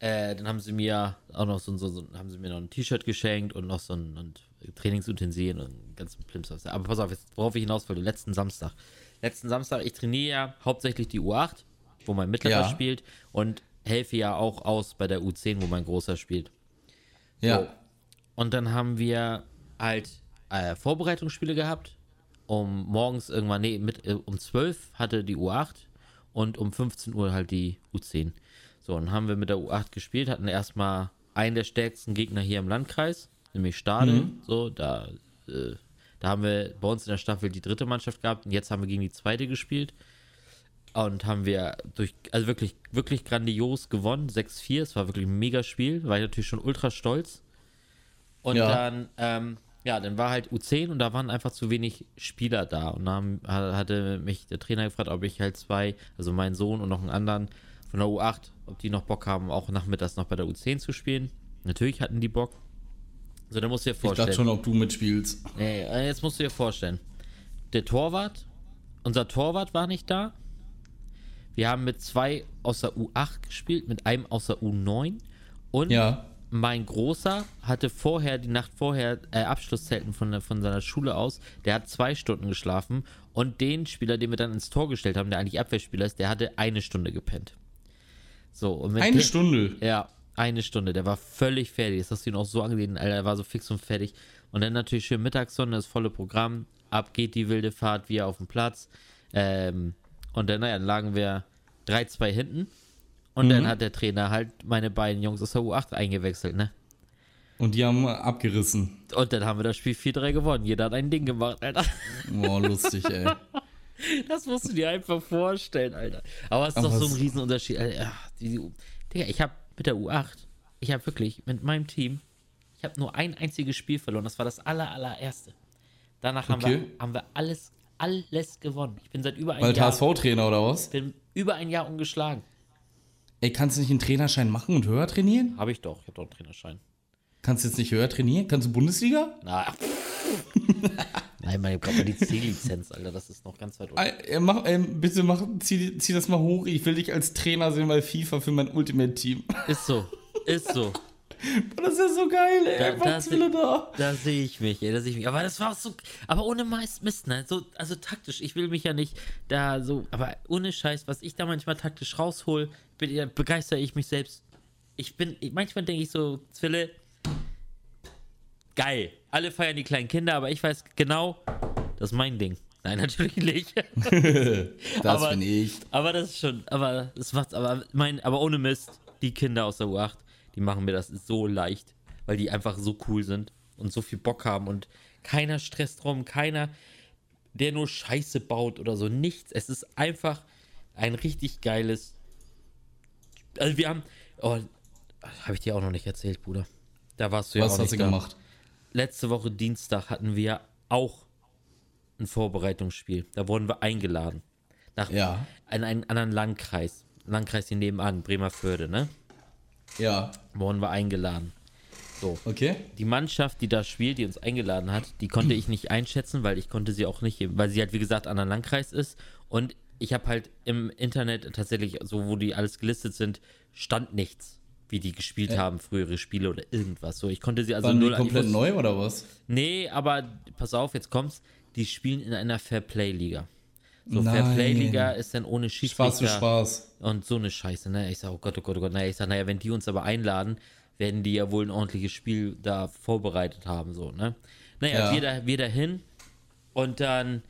äh, dann haben sie mir auch noch so, so, so haben sie mir noch ein T-Shirt geschenkt und noch so ein und Trainingsutensilien und ganz Plimps. Aber pass auf, jetzt, worauf ich hinaus wollte, letzten Samstag. Letzten Samstag, ich trainiere ja hauptsächlich die U8, wo mein Mittlerer Ja. spielt und helfe ja auch aus bei der U10, wo mein Großer spielt. Ja. So. Und dann haben wir halt äh, Vorbereitungsspiele gehabt. Um morgens irgendwann, nee, mit, äh, um 12 hatte die U8 und um 15 Uhr halt die U10. So, und haben wir mit der U8 gespielt, hatten erstmal einen der stärksten Gegner hier im Landkreis, nämlich Stade. So, da, äh, da haben wir bei uns in der Staffel die dritte Mannschaft gehabt und jetzt haben wir gegen die zweite gespielt. Und haben wir durch, also wirklich, wirklich grandios gewonnen, 6-4. Es war wirklich ein mega Spiel, war ich natürlich schon ultra stolz. Und Ja. dann, ähm, ja, dann war halt U10 und da waren einfach zu wenig Spieler da. Und dann ha- hatte mich der Trainer gefragt, ob ich halt zwei, also meinen Sohn und noch einen anderen von der U8, ob die noch Bock haben, auch nachmittags noch bei der U10 zu spielen. Natürlich hatten die Bock. So, dann musst du dir Ich vorstellen. dachte schon, ob du mitspielst. Nee, äh, jetzt musst du dir vorstellen. Der Torwart, unser Torwart war nicht da. Wir haben mit zwei aus der U8 gespielt, mit einem aus der U9. Und Ja. mein Großer hatte vorher, die Nacht vorher, äh, Abschlusszelten von, von seiner Schule aus. Der hat zwei Stunden geschlafen. Und den Spieler, den wir dann ins Tor gestellt haben, der eigentlich Abwehrspieler ist, der hatte eine Stunde gepennt. So, Eine dem- Stunde. ja, eine Stunde. Der war völlig fertig. Das hast du ihn auch so angesehen, Alter. Er war so fix und fertig. Und dann natürlich schön Mittagssonne, das volle Programm. Ab geht die wilde Fahrt, wir auf dem Platz. Ähm, und dann, naja, dann lagen wir 3-2 hinten. Und dann hat der Trainer halt meine beiden Jungs aus der U8 eingewechselt, ne? Und die haben abgerissen. Und dann haben wir das Spiel 4-3 gewonnen. Jeder hat ein Ding gemacht, Alter. Boah, lustig, ey. Das musst du dir einfach vorstellen, Alter. Aber es ist Aber doch so ein Riesenunterschied. Alter. Ja, die, die, Digga, ich habe mit der U8, ich habe wirklich mit meinem Team, ich habe nur ein einziges Spiel verloren. Das war das aller, allererste. Danach haben, Okay. wir, haben wir alles, alles gewonnen. Ich bin seit über einem Bald Jahr, HSV-Trainer oder was? bin über ein Jahr ungeschlagen. Ey, kannst du nicht einen Trainerschein machen und höher trainieren? Habe ich doch. Ich habe doch einen Trainerschein. Kannst du jetzt nicht höher trainieren? Kannst du Bundesliga? Na, Nein, man braucht mal die C-Lizenz, Alter. Das ist noch ganz weit unten. Ey, äh, mach, ähm, bitte mach, zieh, zieh das mal hoch. Ich will dich als Trainer sehen bei FIFA für mein Ultimate-Team. Ist so. Ist so. Boah, Das ist ja so geil, ey. Da- da- Zwille da. Da sehe ich mich, ey, da sehe ich mich. Aber das war auch so, aber ohne meist Mist, ne? So, also taktisch. Ich will mich ja nicht da so, aber ohne Scheiß, was ich da manchmal taktisch raushol, bin, ja, begeistere ich mich selbst. Ich bin, manchmal denke ich so, Zwille, geil. Alle feiern die kleinen Kinder, aber ich weiß genau, das ist mein Ding. Nein, natürlich nicht. Das Aber- bin ich. Aber das ist schon, aber das macht's, aber mein, aber ohne Mist, die Kinder aus der U8, die machen mir das so leicht, weil die einfach so cool sind und so viel Bock haben und keiner Stress drum, keiner, der nur Scheiße baut oder so, nichts. Es ist einfach ein richtig geiles. Also wir haben, oh, habe ich dir auch noch nicht erzählt, Bruder. Da warst du ja Was auch hast du da. gemacht? Letzte Woche Dienstag hatten wir auch ein Vorbereitungsspiel. Da wurden wir eingeladen. Nach Ja. in einen anderen Landkreis. Landkreis hier nebenan, Bremerförde, ne? Ja. Wurden wir eingeladen. Okay. Die Mannschaft, die da spielt, die uns eingeladen hat, die konnte ich nicht einschätzen, weil ich konnte sie auch nicht, weil sie halt wie gesagt an einem Landkreis ist. Und ich habe halt im Internet tatsächlich, so wo die alles gelistet sind, stand nichts, wie die gespielt haben, frühere Spiele oder irgendwas. So, ich konnte sie also Waren die null. ich komplett neu oder was? Nee, aber pass auf, jetzt kommt's. Die spielen in einer Fairplay-Liga. So Nein. Fairplay-Liga ist dann ohne Schiedsrichter. Spaß für Spaß. Und so eine Scheiße, ne? Ich sag, oh Gott, oh Gott, oh Gott. Naja, ich sag, naja, wenn die uns aber einladen, werden die ja wohl ein ordentliches Spiel da vorbereitet haben, so, ne? Naja, Ja. wir, da, wir dahin und dann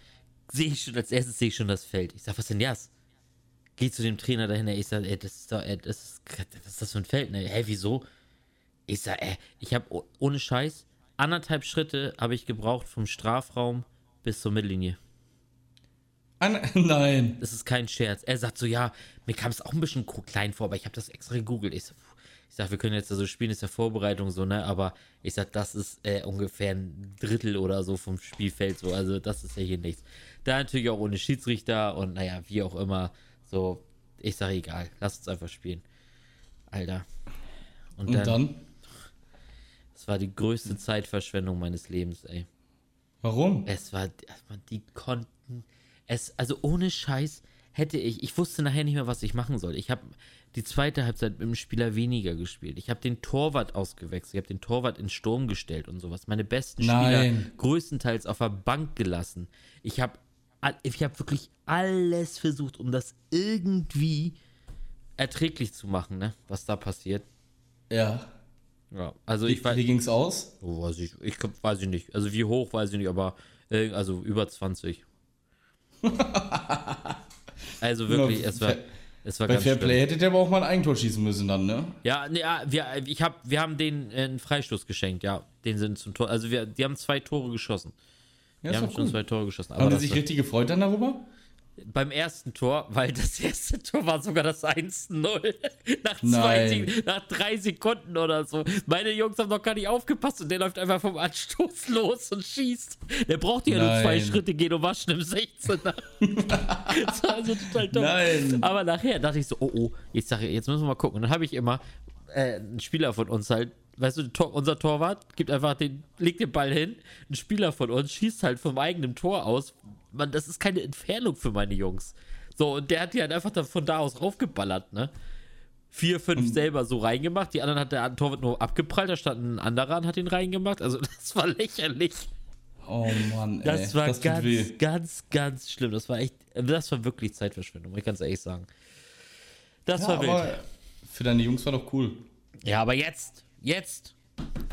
sehe ich schon, als erstes sehe ich schon das Feld. Ich sag, was denn das? Geh zu dem Trainer dahin, ey, ich sag, ey, das ist doch, ey, das ist, was ist das für ein Feld, ne? Hä, wieso? Ich sag, ey, ich habe ohne Scheiß anderthalb Schritte habe ich gebraucht vom Strafraum bis zur Mittellinie. An Nein. Das ist kein Scherz. Er sagt so, ja, mir kam es auch ein bisschen klein vor, aber ich habe das extra gegoogelt. Ich, so, ich sag, wir können jetzt so spielen, ist ja Vorbereitung so, ne? Aber ich sag, das ist äh, ungefähr ein Drittel oder so vom Spielfeld so. Also das ist ja hier nichts. Da natürlich auch ohne Schiedsrichter und naja, wie auch immer. So, ich sag, egal, lass uns einfach spielen. Alter. Und Und dann, dann? es war die größte Zeitverschwendung meines Lebens, ey. Warum? Es war, es war- die konnten, es, also ohne Scheiß hätte ich, ich wusste nachher nicht mehr, was ich machen soll. Ich habe die zweite Halbzeit mit dem Spieler weniger gespielt. Ich habe den Torwart ausgewechselt, ich habe den Torwart in Sturm gestellt und sowas. Meine besten Spieler Nein. größtenteils auf der Bank gelassen. Ich habe ich habe wirklich alles versucht, um das irgendwie erträglich zu machen, ne, was da passiert. Ja. Ja, also Wie, ich weiß, wie ging's aus? Oh, weiß ich, ich weiß ich nicht. Also wie hoch weiß ich nicht, aber äh, also über 20. also wirklich, es war, es war Bei Fairplay hättet ihr aber auch mal ein Eigentor schießen müssen dann, ne? Ja, nee, ja, wir, ich hab, wir haben denen äh, einen Freistoß geschenkt, ja. Den sind zum Tor. Also wir, die haben zwei Tore geschossen. Ja, Die haben schon cool. zwei Tore geschossen. Aber Haben die sich war, richtig gefreut dann darüber? beim ersten Tor, weil das erste Tor war sogar das 1-0. nach, zwei, nach drei Sekunden oder so. Meine Jungs haben noch gar nicht aufgepasst und der läuft einfach vom Anstoß los und schießt. Der braucht ja nur zwei Schritte gehen und waschen im 16er. das war also total dumm. Nein. Aber nachher dachte ich so, oh oh, ich sage, jetzt müssen wir mal gucken. Und dann habe ich immer äh, einen Spieler von uns halt, weißt du, Tor, unser Torwart gibt einfach den, legt den Ball hin, ein Spieler von uns schießt halt vom eigenen Tor aus. Man, das ist keine Entfernung für meine Jungs. So, und der hat die halt einfach da, von da aus raufgeballert, ne? Vier, fünf selber so reingemacht, die anderen hat der Torwart nur abgeprallt, da stand ein anderer und hat ihn reingemacht. Also das war lächerlich. Oh Mann, ey. Das war das ganz, ganz, ganz schlimm. Das war echt, das war wirklich Zeitverschwendung, muss ich ganz ehrlich sagen. Das Ja, war wild. für deine Jungs war doch cool. Ja, aber jetzt, jetzt,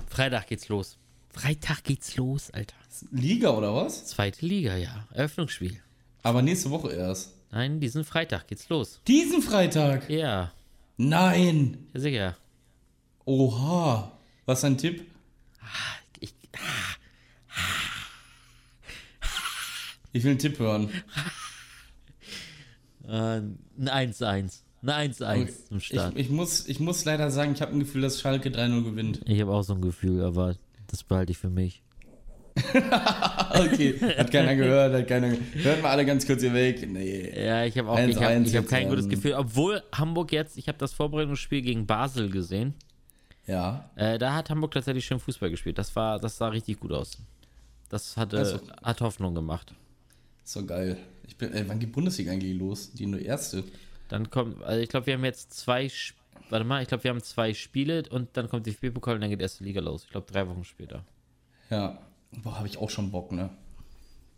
Freitag geht's los. Freitag geht's los, Alter. Liga oder was? Zweite Liga, ja. Eröffnungsspiel. Aber nächste Woche erst. Nein, diesen Freitag geht's los. Diesen Freitag? Ja, Nein. ja sicher. Oha. Was ist dein Tipp? Ich, Ich will einen Tipp hören. äh, ein 1-1. Ein 1-1 zum Ich, Start. ich, muss, ich muss leider sagen, ich habe ein Gefühl, dass Schalke 3-0 gewinnt. Ich habe auch so ein Gefühl, aber das behalte ich für mich. Okay, hat keiner gehört, hat keiner gehört. Hört mal alle ganz kurz hier weg. Nee. Ja, ich habe auch 1-1 ich hab, ich hab kein gutes Gefühl. Obwohl Hamburg jetzt, ich habe das Vorbereitungsspiel gegen Basel gesehen. Ja. Äh, da hat Hamburg tatsächlich schön Fußball gespielt. Das war, das sah richtig gut aus. Das hatte, Also- hat Hoffnung gemacht. So geil. Ich bin, ey, wann geht Bundesliga eigentlich los? Die nur erste. Dann kommt, also ich glaube, wir haben jetzt zwei, warte mal, ich glaube, wir haben zwei Spiele und dann kommt die Spielpokal und dann geht erste Liga los. Ich glaube, drei Wochen später. Ja. Boah, habe ich auch schon Bock, ne?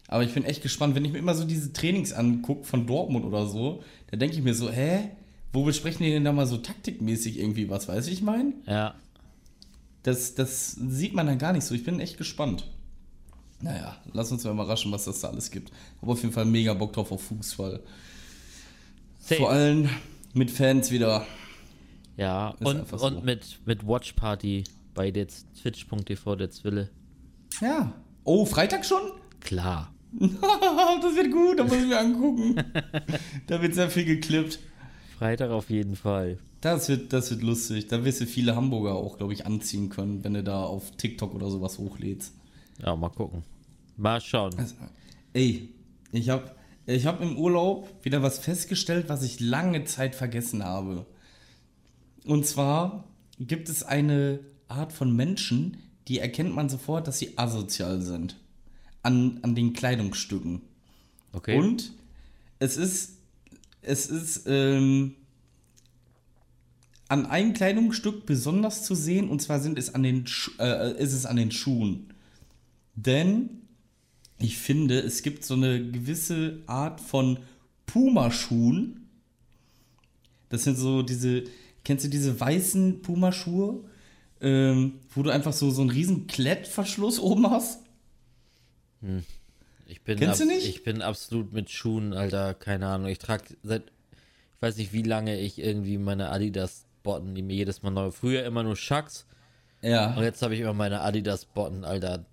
Aber ich bin echt gespannt, wenn ich mir immer so diese Trainings angucke von Dortmund oder so, da denke ich mir so, hä? Wo besprechen die denn da mal so taktikmäßig irgendwie was, weiß ich mein? Ja, Das, das sieht man dann gar nicht so. Ich bin echt gespannt. Naja, lass uns mal überraschen, was das da alles gibt. Habe auf jeden Fall mega Bock drauf auf Fußball. Safe. Vor allem mit Fans wieder. ja. Ist Und, so. und mit, mit Watch Party bei der twitch.tv der Zwille. Ja. Oh, Freitag schon? Klar. das wird gut, da muss ich mir angucken. da wird sehr viel geklippt. Freitag auf jeden Fall. Das wird, das wird lustig. Da wirst du viele Hamburger auch, glaube ich, anziehen können, wenn du da auf TikTok oder sowas hochlädst. Ja, mal gucken. Mal schauen. Also, ey, ich habe ich hab im Urlaub wieder was festgestellt, was ich lange Zeit vergessen habe. Und zwar gibt es eine Art von Menschen, die erkennt man sofort, dass sie asozial sind. An, an den Kleidungsstücken. Okay. Und es ist, es ist ähm, an einem Kleidungsstück besonders zu sehen, und zwar sind es an den, Schu- äh, ist es an den Schuhen. Denn ich finde, es gibt so eine gewisse Art von Pumaschuhen. Das sind so diese, kennst du diese weißen Pumaschuhe, ähm, wo du einfach so, so einen riesen Klettverschluss oben hast? Ich bin, Kennst du nicht? ich bin absolut mit Schuhen, Alter, keine Ahnung. Ich trage seit, ich weiß nicht, wie lange ich irgendwie meine Adidas-Botten, die mir jedes Mal neu. Früher immer nur und Ja. jetzt habe ich immer meine Adidas-Botten, Alter.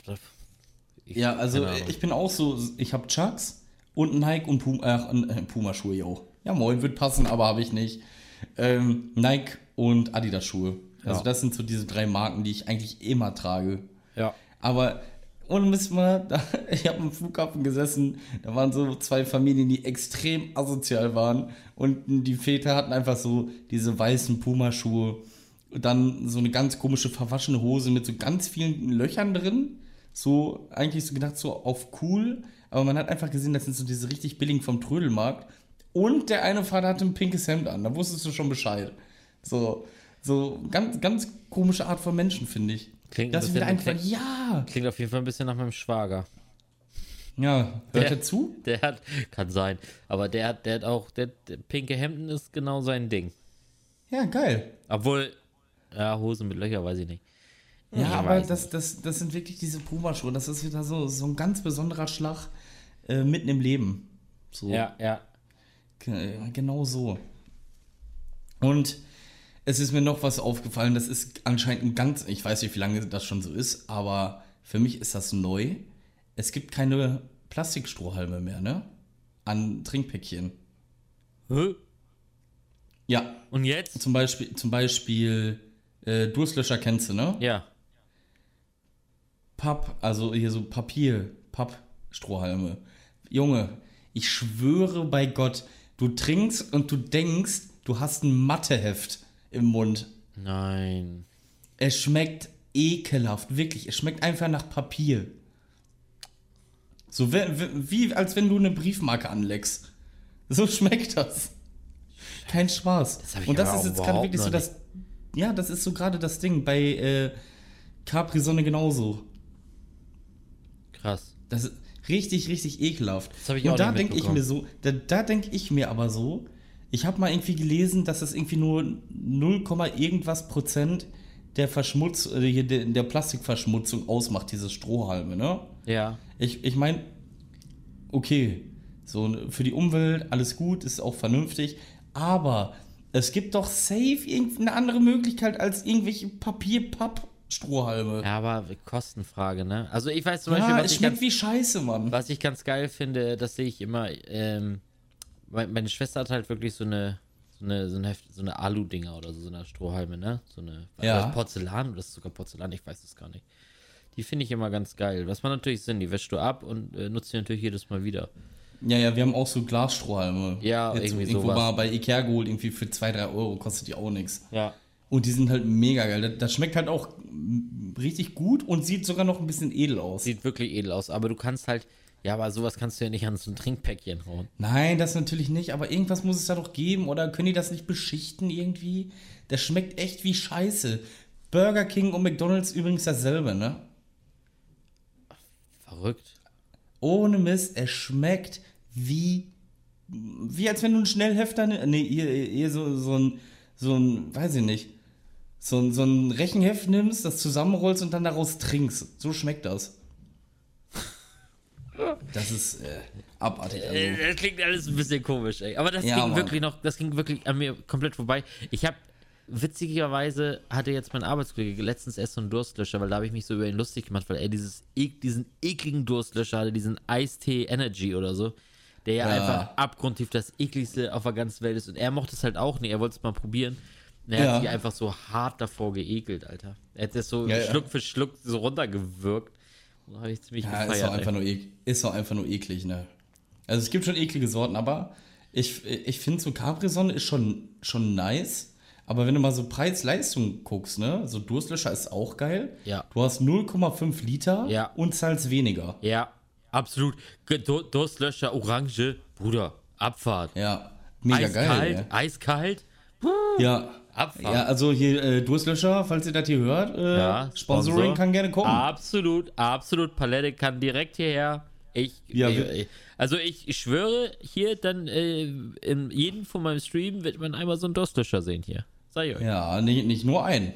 Ich, Ja, also Ahnung. ich bin auch so, ich habe Chucks und Nike und Puma, äh, Puma-Schuhe, jo. Ja, moin, wird passen, aber habe ich nicht. Ähm, Nike und Adidas-Schuhe. Also Ja. das sind so diese drei Marken, die ich eigentlich immer trage. Ja. Aber ohne Mist mal, da, ich habe am Flughafen gesessen, da waren so zwei Familien, die extrem asozial waren und die Väter hatten einfach so diese weißen Pumaschuhe, dann so eine ganz komische verwaschene Hose mit so ganz vielen Löchern drin, so eigentlich so gedacht so auf cool, aber man hat einfach gesehen, das sind so diese richtig billigen vom Trödelmarkt und der eine Vater hatte ein pinkes Hemd an, da wusstest du schon Bescheid. So, so ganz, ganz komische Art von Menschen, finde ich. Klingt ein das ist wieder einfach, ja, Klingt auf jeden Fall ein bisschen nach meinem Schwager. ja, hört Der- er zu? Der hat, kann sein, aber der hat, der hat auch, der, der pinke Hemden ist genau sein Ding. Ja, geil. Obwohl, ja, Hose mit Löcher, weiß ich nicht. Ja, Ich aber das, das, das sind wirklich diese Puma-Schuhe. Das ist wieder so, so ein ganz besonderer Schlag äh, mitten im Leben. So. Ja, ja. Ge- Genau so. Und es ist mir noch was aufgefallen, das ist anscheinend ein ganz, ich weiß nicht, wie lange das schon so ist, aber für mich ist das neu. Es gibt keine Plastikstrohhalme mehr, ne? An Trinkpäckchen. Hä? Ja, Und jetzt? zum Beispiel, zum Beispiel äh, Durstlöscher kennst du, ne? Ja. Papp, also hier so Papier, Pappstrohhalme. Junge, ich schwöre bei Gott, du trinkst und du denkst, du hast ein Matheheft im Mund. Nein. Es schmeckt ekelhaft, wirklich. Es schmeckt einfach nach Papier. So wie, wie als wenn du eine Briefmarke anleckst. So schmeckt das. Kein Spaß. Das und das ist jetzt gerade wirklich so das. Ja, das ist so gerade das Ding. Bei äh, Capri Sonne genauso. Krass. Das ist richtig, richtig ekelhaft. Das hab ich auch Und da nicht denke ich mir so, da, da denke ich mir aber so, ich habe mal irgendwie gelesen, dass das irgendwie nur 0, irgendwas Prozent der Verschmutz, äh, der, der Plastikverschmutzung ausmacht, diese Strohhalme, ne? Ja. Ich, ich meine, okay, so für die Umwelt alles gut, ist auch vernünftig, aber es gibt doch safe irgendeine andere Möglichkeit als irgendwelche Papier-Papp-Strohhalme. Ja, aber Kostenfrage, ne? Also ich weiß zum Beispiel, Ja, was es ich, schmeckt ganz, wie Scheiße, Mann. was ich ganz geil finde, das sehe ich immer, ähm, mein- meine Schwester hat halt wirklich so eine, so eine, so eine, so eine Alu-Dinger oder so, so eine Strohhalme, ne? So eine Ja. Porzellan oder ist sogar Porzellan, ich weiß es gar nicht. Die finde ich immer ganz geil. Was man natürlich Sinn, die wäschst du ab und äh, nutzt die natürlich jedes Mal wieder. Ja, ja, wir haben auch so Glasstrohhalme. Ja, Jetzt irgendwie irgendwo sowas. mal bei Ikea geholt, irgendwie für 2, 3 Euro, kostet die auch nichts. Ja. Und die sind halt mega geil. Das, das schmeckt halt auch richtig gut und sieht sogar noch ein bisschen edel aus. Sieht wirklich edel aus, aber du kannst halt, ja, aber sowas kannst du ja nicht an so ein Trinkpäckchen hauen. Nein, das natürlich nicht, aber irgendwas muss es da doch geben oder können die das nicht beschichten irgendwie? Das schmeckt echt wie Scheiße. Burger King und McDonalds übrigens dasselbe, ne? Verrückt. Ohne Mist, es schmeckt wie wie als wenn du einen Schnellhefter, ne- nee, hier, hier so, so ein, so ein, weiß ich nicht, so ein, so ein Rechenheft nimmst, das zusammenrollst und dann daraus trinkst. So schmeckt das. Das ist äh, abartig. Also. Äh, Das klingt alles ein bisschen komisch, ey. Aber das Ja, ging Mann. wirklich noch, das ging wirklich an mir komplett vorbei. Ich habe witzigerweise hatte jetzt mein Arbeitskollege letztens erst so einen Durstlöscher, weil da habe ich mich so über ihn lustig gemacht, weil er dieses ek, diesen ekligen Durstlöscher hatte, diesen Eistee Energy oder so, der ja, Ja. einfach abgrundtief das ekligste auf der ganzen Welt ist. Und er mochte es halt auch nicht, er wollte es mal probieren. Er Ja. hat sich einfach so hart davor geekelt, Alter. Er hat das so Ja, ja. Schluck für Schluck so runtergewürgt. Da habe ich ziemlich Ja, ist gefeiert. doch, einfach nur ek ist doch einfach nur eklig, ne? Also es gibt schon eklige Sorten, aber ich, ich finde so Capri-Sonne ist schon, schon nice. Aber wenn du mal so Preis-Leistung guckst, ne? So Durstlöscher ist auch geil. Ja. Du hast 0,5 Liter Ja. und zahlst weniger. Ja, absolut. Durstlöscher, Orange, Bruder, Abfahrt. Ja, mega eiskalt, geil. ey. eiskalt. Ja. Abfahrt. Ja, also hier äh, Durstlöscher, falls ihr das hier hört, äh, Ja, Sponsoring Sponsor. kann gerne kommen. Absolut, absolut. Palette kann direkt hierher. Ich, Ja, ich, wir- ich, also ich, ich schwöre, hier dann äh, in jedem von meinem Stream wird man einmal so einen Dostischer sehen hier. Ich euch. Ja, nicht, nicht nur einen.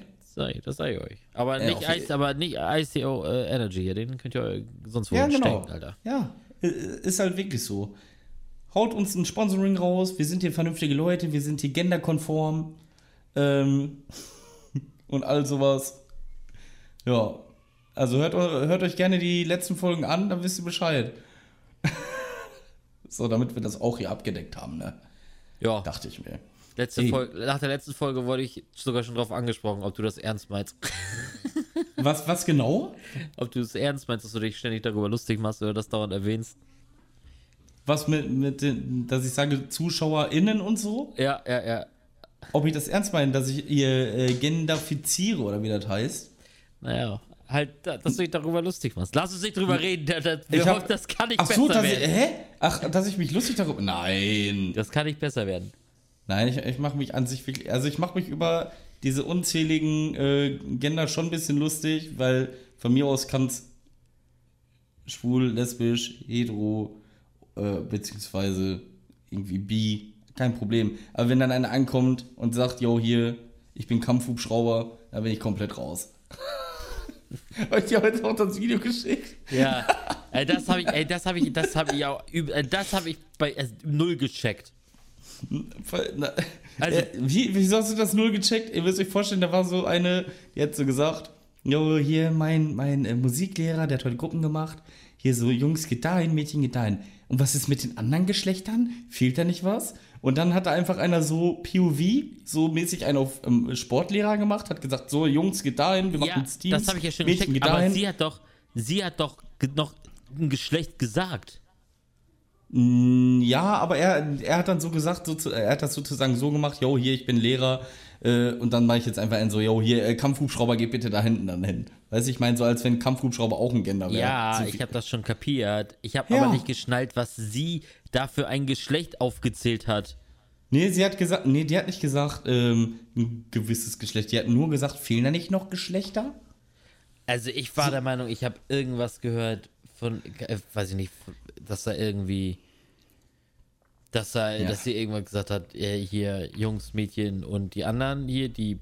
Ich, das ich euch. Aber Ja, nicht, Ice, aber nicht ICO äh, Energy hier, den könnt ihr euch sonst wo Ja, genau. stecken, Alter. Ja, äh, ist halt wirklich so. Haut uns ein Sponsoring raus. Wir sind hier vernünftige Leute. Wir sind hier genderkonform. Ähm, und all sowas. Ja. Also hört, hört euch gerne die letzten Folgen an, dann wisst ihr Bescheid. so, damit wir das auch hier abgedeckt haben, ne? Ja, Dachte ich mir. letzte. Folge, nach der letzten Folge wurde ich sogar schon drauf angesprochen, ob du das ernst meinst. Was, was genau? ob du es ernst meinst, dass du dich ständig darüber lustig machst oder das dauernd erwähnst. Was mit, mit den, dass ich sage ZuschauerInnen und so? Ja, ja, ja. Ob ich das ernst meine, dass ich ihr äh, genderfiziere oder wie das heißt? Naja, halt, da- dass du dich darüber lustig machst. Lass uns nicht drüber reden, das, das, Ich hab- das kann nicht Ach so, besser dass ich, werden. hä? Ach, dass ich mich lustig darüber. Nein. Das kann nicht besser werden. Nein, ich, ich mache mich an sich wirklich. Also ich mache mich über diese unzähligen äh, Gender schon ein bisschen lustig, weil von mir aus kann es schwul, lesbisch, hetero, äh, beziehungsweise irgendwie bi, kein Problem. Aber wenn dann einer ankommt und sagt, yo, hier, ich bin Kampfhubschrauber, dann bin ich komplett raus. Hab ich dir heute auch das Video geschickt? Ja, ey, das habe ich, ey, das habe ich, das habe ich auch, äh, das habe ich bei äh, null gecheckt. Also- äh, wie, wieso hast du das null gecheckt? Ihr müsst euch vorstellen, da war so eine, die hat so gesagt, jo, hier mein, mein äh, Musiklehrer, der hat heute Gruppen gemacht. Hier so, Jungs geht dahin, Mädchen geht dahin. Und was ist mit den anderen Geschlechtern? Fehlt da nicht was? Und dann hat da einfach einer so POV, so mäßig einen auf ähm, Sportlehrer gemacht, hat gesagt, so, Jungs geht dahin, wir machen Ja, jetzt Teams. das habe ich ja schon Mädchen gecheckt, aber dahin. sie hat doch, sie hat doch noch ein Geschlecht gesagt. Ja, aber er, er hat dann so gesagt, so, zu- er hat das sozusagen so gemacht, yo, hier, ich bin Lehrer, äh, und dann mache ich jetzt einfach einen so, yo, hier, äh, Kampfhubschrauber, geht bitte da hinten dann hin. Weißt du, ich meine, so als wenn Kampfhubschrauber auch ein Gender wäre. Ja, ich habe das schon kapiert. Ich habe Ja. aber nicht geschnallt, was sie da für ein Geschlecht aufgezählt hat. Nee, sie hat gesagt, nee, die hat nicht gesagt, ähm, ein gewisses Geschlecht. Die hat nur gesagt, fehlen da nicht noch Geschlechter? Also ich war der Meinung, ich habe irgendwas gehört von, äh, weiß ich nicht, dass da irgendwie, dass er, Ja. dass sie irgendwann gesagt hat, äh, hier Jungs, Mädchen und die anderen hier, die,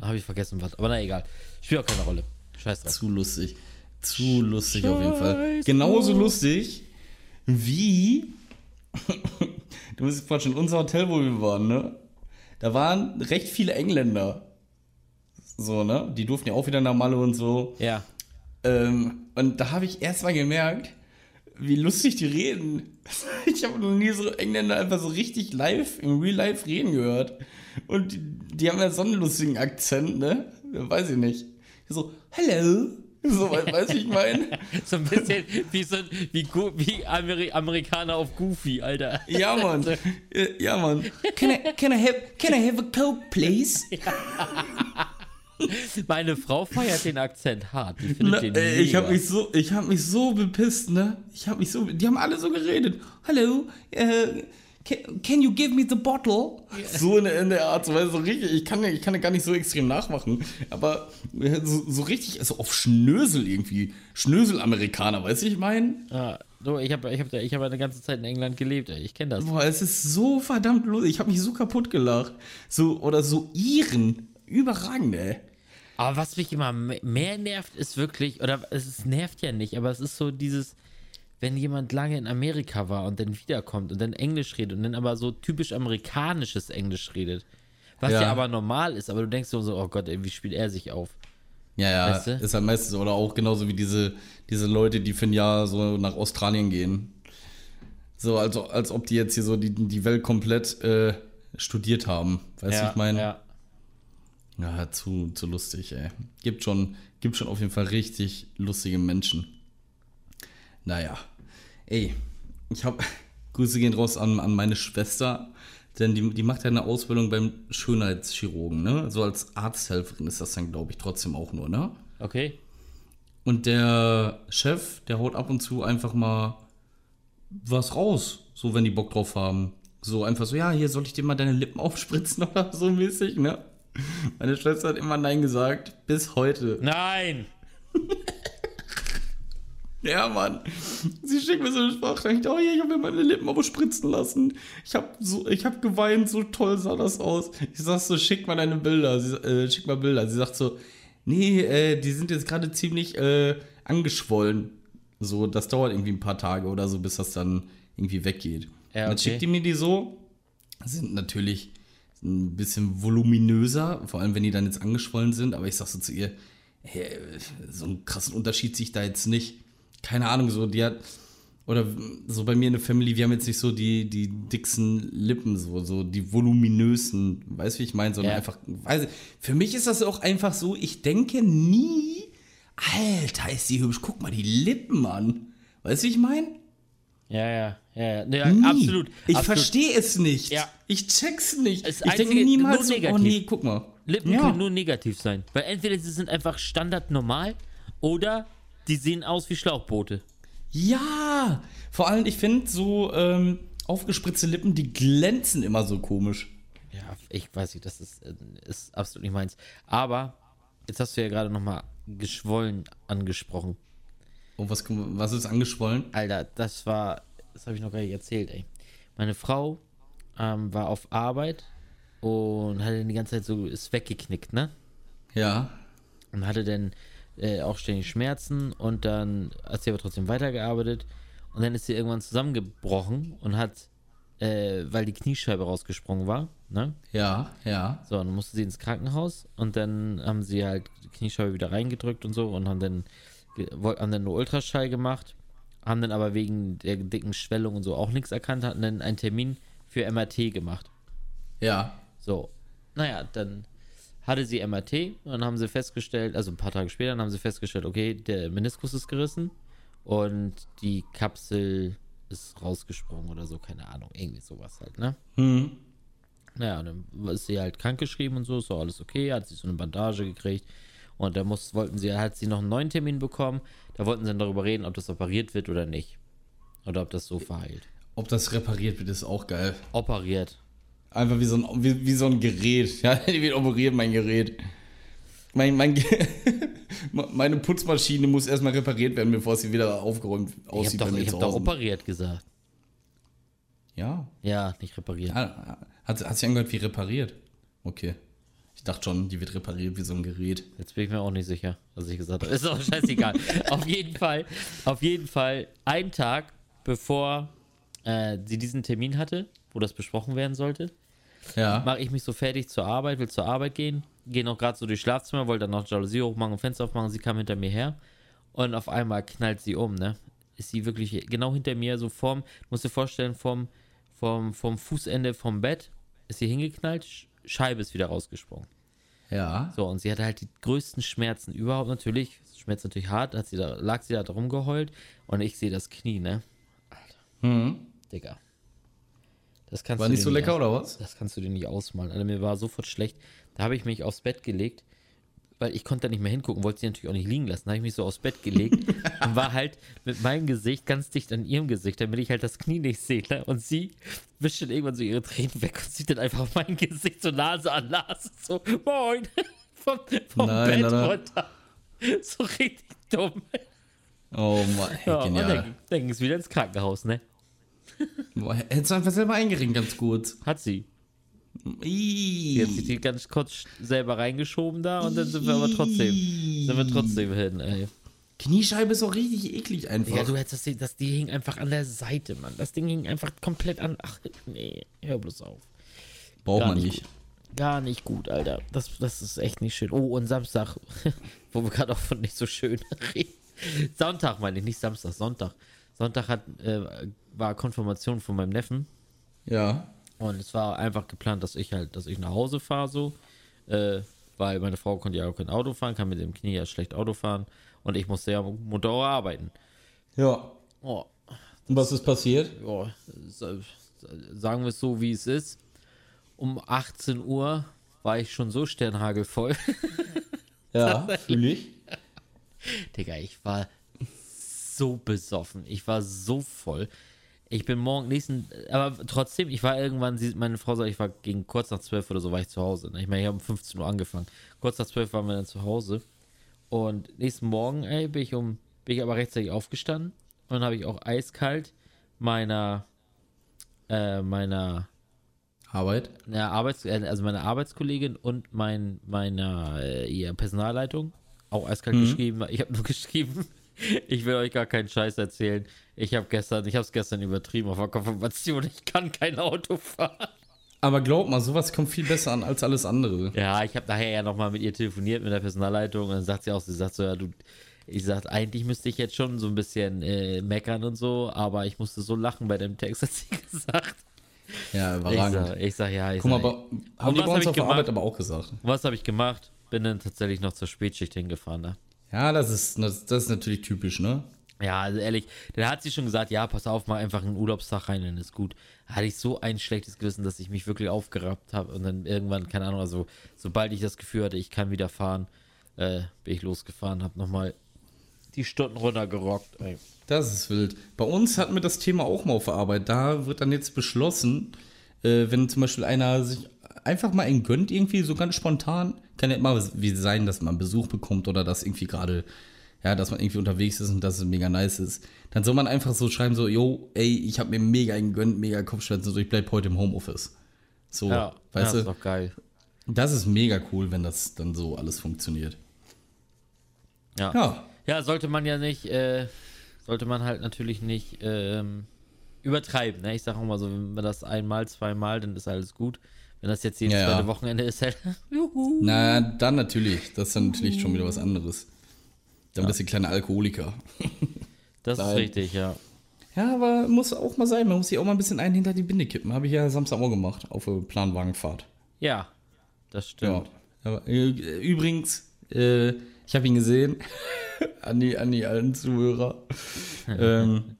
habe ich vergessen was, aber na egal, spielt auch keine Rolle. Scheiß drauf. Zu lustig. Zu lustig auf jeden Fall. Scheiß Genauso lustig wie. du musst dir vorstellen, unser Hotel, wo wir waren, ne? Da waren recht viele Engländer. So, ne? Die durften ja auch wieder nach Malle und so. Ja. Ähm, und da habe ich erst mal gemerkt, wie lustig die reden. Ich habe noch nie so Engländer einfach so richtig live, im Real Life reden gehört. Und die, die haben ja so einen lustigen Akzent, ne? Weiß ich nicht. So, hello. So, weiß ich mein. So ein bisschen wie so wie, wie Ameri Amerikaner auf Goofy, Alter. Ja, Mann. Äh, Ja, Mann. Can I, can I, have, can I have a coke, please? Meine Frau feiert den Akzent hart. Die findet Na, den ey, ich habe mega. mich so, ich habe mich so bepisst, ne? Ich habe mich so, die haben alle so geredet. Hallo, äh, can, can you give me the bottle? So in der, in der Art, so, du, so richtig. Ich kann, ja- ich kann gar nicht so extrem nachmachen, aber äh, so, so richtig, also auf Schnösel irgendwie, Schnösel-Amerikaner, weißt du, ich meine? Ja, so, ich habe ich hab, ich hab eine ganze Zeit in England gelebt, ey. Ich kenne das. Boah, es ist so verdammt lustig. Ich habe mich so kaputt gelacht. So oder so Iren, überragend, ey. Aber was mich immer me- mehr nervt, ist wirklich, oder es ist, nervt ja nicht, aber es ist so dieses, wenn jemand lange in Amerika war und dann wiederkommt und dann Englisch redet und dann aber so typisch amerikanisches Englisch redet. Was ja, Ja. aber normal ist, aber du denkst so, so, oh Gott, ey, wie spielt er sich auf? Ja, ja, Weißt du? ist halt meistens oder auch genauso wie diese, diese Leute, die für ein Jahr so nach Australien gehen. So, also, als ob die jetzt hier so die, die Welt komplett äh, studiert haben. Weißt du, ich meine? ja. Ja, zu, zu lustig, ey. Gibt schon, gibt schon auf jeden Fall richtig lustige Menschen. Naja. Ey, ich hab. Grüße gehen raus an, an meine Schwester, denn die, die macht ja eine Ausbildung beim Schönheitschirurgen, ne? So als Arzthelferin ist das dann, glaube ich, trotzdem auch nur, ne? Okay. Und der Chef, der haut ab und zu einfach mal was raus, so wenn die Bock drauf haben. So einfach so, ja, hier soll ich dir mal deine Lippen aufspritzen oder so mäßig, ne? Meine Schwester hat immer Nein gesagt, bis heute. Nein! Ja, Mann. Sie schickt mir so eine Sprachnachricht. Oh ja, ich habe mir meine Lippen aber spritzen lassen. Ich habe so, ich habe geweint, so toll sah das aus. Ich sag so, schick mal deine Bilder. Sie, äh, schick mal Bilder. Sie sagt so, nee, äh, die sind jetzt gerade ziemlich äh, angeschwollen. So, das dauert irgendwie ein paar Tage oder so, bis das dann irgendwie weggeht. Ja, Dann okay. schickt die mir die so. Sind natürlich ein bisschen voluminöser, vor allem wenn die dann jetzt angeschwollen sind. Aber ich sag so zu ihr, hey, so einen krassen Unterschied sehe ich da jetzt nicht. Keine Ahnung, so, die hat, oder so bei mir in der Family, wir haben jetzt nicht so die, die dicksten Lippen, so, so die voluminösen, weißt du, wie ich meine, sondern Ja. einfach, weiß ich, für mich ist das auch einfach so, ich denke nie, Alter, ist die hübsch, guck mal die Lippen an. Weißt du, wie ich meine? Ja, ja, ja, ja. Nie. absolut. Ich verstehe es nicht. Ja. Ich check's nicht. Das ich denke niemals nur oh negativ. nee, guck mal. Lippen ja. können nur negativ sein. Weil entweder sie sind einfach Standard normal oder die sehen aus wie Schlauchboote. Ja, vor allem, ich finde so ähm, aufgespritzte Lippen, die glänzen immer so komisch. Ja, ich weiß nicht, das ist, äh, ist absolut nicht meins. Aber jetzt hast du ja gerade nochmal geschwollen angesprochen. Oh, was, was ist angeschwollen? Alter, das war, das habe ich noch gar nicht erzählt, ey. Meine Frau ähm, war auf Arbeit und hatte die ganze Zeit so, ist weggeknickt, ne? Ja. und hatte dann äh, auch ständig Schmerzen und dann hat sie aber trotzdem weitergearbeitet und dann ist sie irgendwann zusammengebrochen und hat, äh, weil die Kniescheibe rausgesprungen war, ne? Ja, ja. So, dann musste sie ins Krankenhaus und dann haben sie halt die Kniescheibe wieder reingedrückt und so und haben dann, haben dann nur Ultraschall gemacht, haben dann aber wegen der dicken Schwellung und so auch nichts erkannt, hatten dann einen Termin für MRT gemacht. Ja. So, naja, dann hatte sie MRT und dann haben sie festgestellt, also ein paar Tage später, dann haben sie festgestellt, okay, der Meniskus ist gerissen und die Kapsel ist rausgesprungen oder so, keine Ahnung, irgendwie sowas halt, ne? Hm. Naja, dann ist sie halt krankgeschrieben und so, ist auch alles okay, hat sie so eine Bandage gekriegt und da muss, wollten sie, hat sie noch einen neuen Termin bekommen, da wollten sie dann darüber reden, ob das operiert wird oder nicht. Oder ob das so verheilt. Ob das repariert wird, ist auch geil. Operiert. Einfach wie so ein, wie, wie so ein Gerät. Ja, die wird operiert, mein Gerät. Mein, mein, meine Putzmaschine muss erstmal repariert werden, bevor sie wieder aufgeräumt Ich aussieht habe doch, ich hab doch operiert gesagt. Ja. Ja, nicht repariert. Ah, Hat, hat sich angehört wie repariert. Okay. Ich dachte schon, die wird repariert wie so ein Gerät. Jetzt bin ich mir auch nicht sicher, was ich gesagt habe. Ist auch scheißegal. auf jeden Fall, auf jeden Fall, ein Tag bevor äh, sie diesen Termin hatte, wo das besprochen werden sollte, Ja. mache ich mich so fertig zur Arbeit, will zur Arbeit gehen, gehe noch gerade so durchs Schlafzimmer, wollte dann noch Jalousie hochmachen und Fenster aufmachen, sie kam hinter mir her und auf einmal knallt sie um, ne? Ist sie wirklich genau hinter mir, so vorm, musst dir vorstellen, vom, vom, vom Fußende vom Bett ist sie hingeknallt, Sch- Scheibe ist wieder rausgesprungen. Ja. So, und sie hatte halt die größten Schmerzen überhaupt natürlich. Schmerzt natürlich hart, hat sie da, lag sie da drum geheult und ich sehe das Knie, ne? Hm. Digga. Das kannst War du nicht so lecker, aus- oder was? Das kannst du dir nicht ausmalen. Alter, mir war sofort schlecht. Da habe ich mich aufs Bett gelegt, weil ich konnte da nicht mehr hingucken, wollte sie natürlich auch nicht liegen lassen. Da habe ich mich so aufs Bett gelegt und war halt mit meinem Gesicht ganz dicht an ihrem Gesicht, damit ich halt das Knie nicht sehe. Ne? Und sie wischt dann irgendwann so ihre Tränen weg und sieht dann einfach mein Gesicht so Nase an Nase. So, moin, vom, vom Nein, Bett oder? runter. So richtig dumm. Oh Mann, Ja, und genial. dann, dann ging es wieder ins Krankenhaus, ne? Boah, hättest du einfach selber eingeringen, ganz kurz. Hat sie. Sie hat sich die ganz kurz selber reingeschoben da und dann sind wir aber trotzdem, sind wir trotzdem hin, ey. Kniescheibe ist auch richtig eklig einfach. Ja, du hättest das, das, die hing einfach an der Seite, Mann. Das Ding hing einfach komplett an. Ach, nee, hör bloß auf. Braucht gar man nicht nicht. Gar nicht gut, Alter. Das, das ist echt nicht schön. Oh, und Samstag, wo wir gerade auch von nicht so schön reden. Sonntag meine ich, nicht Samstag, Sonntag. Sonntag hat, äh, war Konfirmation von meinem Neffen. Ja. Und es war einfach geplant, dass ich halt, dass ich nach Hause fahre so, äh, weil meine Frau konnte ja auch kein Auto fahren, kann mit dem Knie ja schlecht Auto fahren und ich musste ja am Motorrad arbeiten. Ja. Oh, Und was ist passiert? ja, sa- sagen wir es so, wie es ist. Um 18 Uhr war ich schon so sternhagelvoll. Ja, fühle ich. Digga, ich war so besoffen. Ich war so voll. Ich bin morgen nächsten, aber trotzdem, ich war irgendwann, sie, meine Frau sagt, ich war gegen kurz nach 12 oder so war ich zu Hause. ne? Ich meine, ich habe um 15 Uhr angefangen. Kurz nach 12 waren wir dann zu Hause. Und nächsten Morgen, ey, bin ich um bin ich aber rechtzeitig aufgestanden und dann habe ich auch eiskalt meiner, äh, meiner Arbeit? ja, Arbeits äh, also meiner Arbeitskollegin und mein, meiner äh, ihr Personalleitung auch eiskalt geschrieben. Ich habe nur geschrieben, ich will euch gar keinen Scheiß erzählen. Ich habe gestern, ich habe es gestern übertrieben auf der Konfirmation. Ich kann kein Auto fahren. Aber glaub mal, sowas kommt viel besser an als alles andere. Ja, ich habe nachher ja nochmal mit ihr telefoniert, mit der Personalleitung. Und dann sagt sie auch, sie sagt so, ja, du, ich sag, eigentlich müsste ich jetzt schon so ein bisschen äh, meckern und so, aber ich musste so lachen bei dem Text, hat sie gesagt. Ja, Ich überragend. sag, ich sag ja, ich Guck mal, sag, aber haben die was bei uns ich auf der gemacht? Arbeit aber auch gesagt. was habe ich gemacht? Bin dann tatsächlich noch zur Spätschicht hingefahren, ne? Ja, das ist, das, das ist natürlich typisch, ne? Ja, also ehrlich, dann hat sie schon gesagt, ja, pass auf, mal einfach einen Urlaubstag rein, dann ist gut. Da hatte ich so ein schlechtes Gewissen, dass ich mich wirklich aufgerappt habe und dann irgendwann, keine Ahnung, also sobald ich das Gefühl hatte, ich kann wieder fahren, äh, bin ich losgefahren, habe nochmal die Stunden runtergerockt. Ey. Das ist wild. Bei uns hatten wir das Thema auch mal auf der Arbeit. Da wird dann jetzt beschlossen, äh, wenn zum Beispiel einer sich einfach mal einen gönnt, irgendwie so ganz spontan, kann ja immer wie sein, dass man Besuch bekommt oder dass irgendwie gerade, ja, dass man irgendwie unterwegs ist und dass es mega nice ist. Dann soll man einfach so schreiben, so, yo, ey, ich habe mir mega einen gönnt, mega Kopfschmerzen, so, ich bleib heute im Homeoffice. So, Ja, weißt ja, du? ist doch geil. Das ist mega cool, wenn das dann so alles funktioniert. Ja. ja. Ja, sollte man ja nicht, äh, sollte man halt natürlich nicht ähm, übertreiben. Ne? Ich sage auch mal so, wenn man das einmal, zweimal, dann ist alles gut. Wenn das jetzt jedes Ja, ja. zweite Wochenende ist, halt, juhu. na, dann natürlich. Das ist dann natürlich schon wieder was anderes. Dann bist du kleiner Alkoholiker. Das ist richtig, ja. Ja, aber muss auch mal sein. Man muss sich auch mal ein bisschen einen hinter die Binde kippen. Habe ich ja Samstag auch gemacht auf der Planwagenfahrt. Ja, das Ja. stimmt. Aber, äh, übrigens, äh, ich habe ihn gesehen. an, die, an die alten Zuhörer. ähm,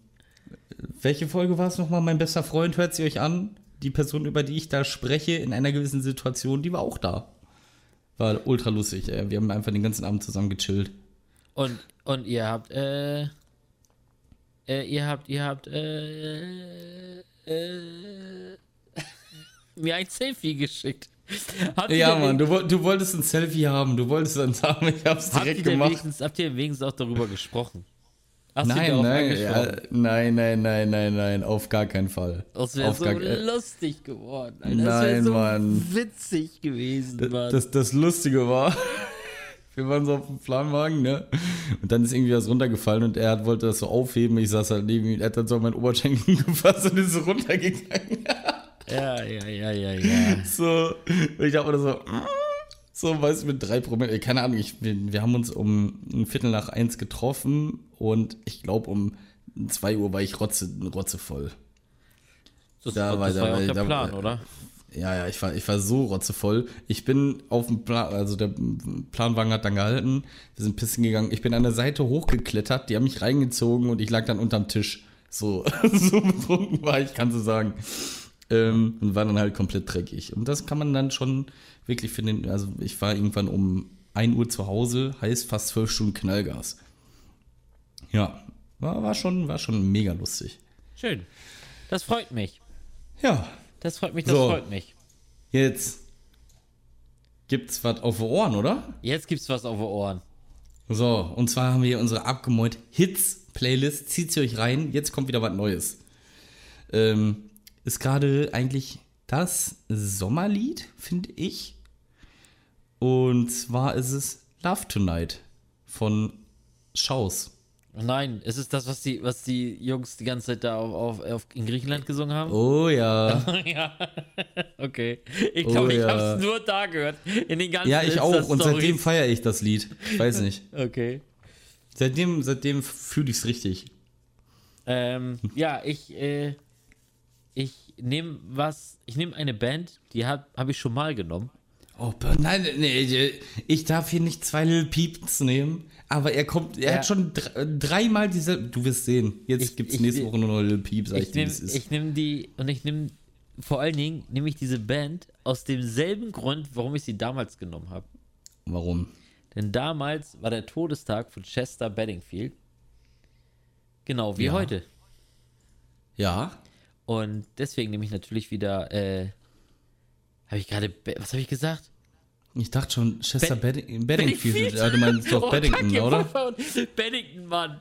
welche Folge war es nochmal? Mein bester Freund, hört sie euch an? Die Person, über die ich da spreche, in einer gewissen Situation, die war auch da. War ultra lustig. Ey. Wir haben einfach den ganzen Abend zusammen gechillt. Und, und ihr habt, äh, äh, ihr habt, ihr habt, äh, äh, mir ein Selfie geschickt. Habt Ja, Mann, du, du wolltest ein Selfie haben. Du wolltest eins haben. Ich hab's Habt direkt denn gemacht. habt ihr wenigstens auch darüber gesprochen? Hast Nein, nein, ja, nein, nein, nein, nein, nein, auf gar keinen Fall. Das wäre so gar, lustig geworden. Alter. Das Nein, wäre so Mann. witzig gewesen, Mann. das, das Lustige war, wir waren so auf dem Planwagen, ne? Und dann ist irgendwie was runtergefallen und er hat, wollte das so aufheben. Ich saß halt neben ihm, er hat dann so meinen Oberschenkel gefasst und ist so runtergegangen. ja, ja, ja, ja, ja. So, und ich dachte mir so, so, weißt du, mit drei Promille, ey, keine Ahnung, ich, wir, wir haben uns um ein Viertel nach eins getroffen und ich glaube um zwei Uhr war ich rotze, rotzevoll. Das, Da das war- war, da ja auch war- der da- Plan, oder? Ja, ja, ich war, ich war so rotzevoll. Ich bin auf dem Plan, also der Planwagen hat dann gehalten. Wir sind pissen gegangen. Ich bin an der Seite hochgeklettert, die haben mich reingezogen und ich lag dann unterm Tisch. So, so betrunken war ich, kannst du sagen. Ähm, und war dann halt komplett dreckig. Und das kann man dann schon wirklich für den, also ich war irgendwann um 1 Uhr zu Hause, heißt fast zwölf Stunden Knallgas. Ja, war, war, schon, war schon mega lustig. Schön. Das freut mich. Ja, Das freut mich, das So. freut mich. jetzt gibt's was auf die Ohren, oder? Jetzt gibt's was auf die Ohren. So, und zwar haben wir hier unsere abgemeut Hits-Playlist. Zieht sie euch rein, jetzt kommt wieder was Neues. Ähm, ist gerade eigentlich das Sommerlied, finde ich. Und zwar ist es Love Tonight von Schaus. Nein, es ist das, was die, was die Jungs die ganze Zeit da auf, auf, auf in Griechenland gesungen haben. Oh ja. ja. okay. Ich glaube, Oh ich ja. habe es nur da gehört. In den ganzen Ja, ich auch. Und seitdem feiere ich das Lied. Ich weiß nicht. Okay. Seitdem, seitdem fühle ich es richtig. Ähm, ja, ich, äh, ich nehme was, ich nehme eine Band, die habe hab ich schon mal genommen. Oh, nein, nee, ich darf hier nicht zwei Lil Peeps nehmen, aber er kommt, er Ja. hat schon dr- dreimal diese, du wirst sehen, jetzt gibt's ich- nächste Woche nur noch Lil Peep, sag ich, Ich dir, nehme es ich nehm die, und ich nehme, vor allen Dingen nehme ich diese Band aus demselben Grund, warum ich sie damals genommen habe. Warum? Denn damals war der Todestag von Chester Bedingfield. Genau, wie Ja. heute. Ja, Und deswegen nehme ich natürlich wieder, äh, habe ich gerade, was habe ich gesagt? Ich dachte schon, Chester Be- Bedding Beddingfield. Ja, du meinst doch Oh, Beddington, danke, oder? Beddington, Mann.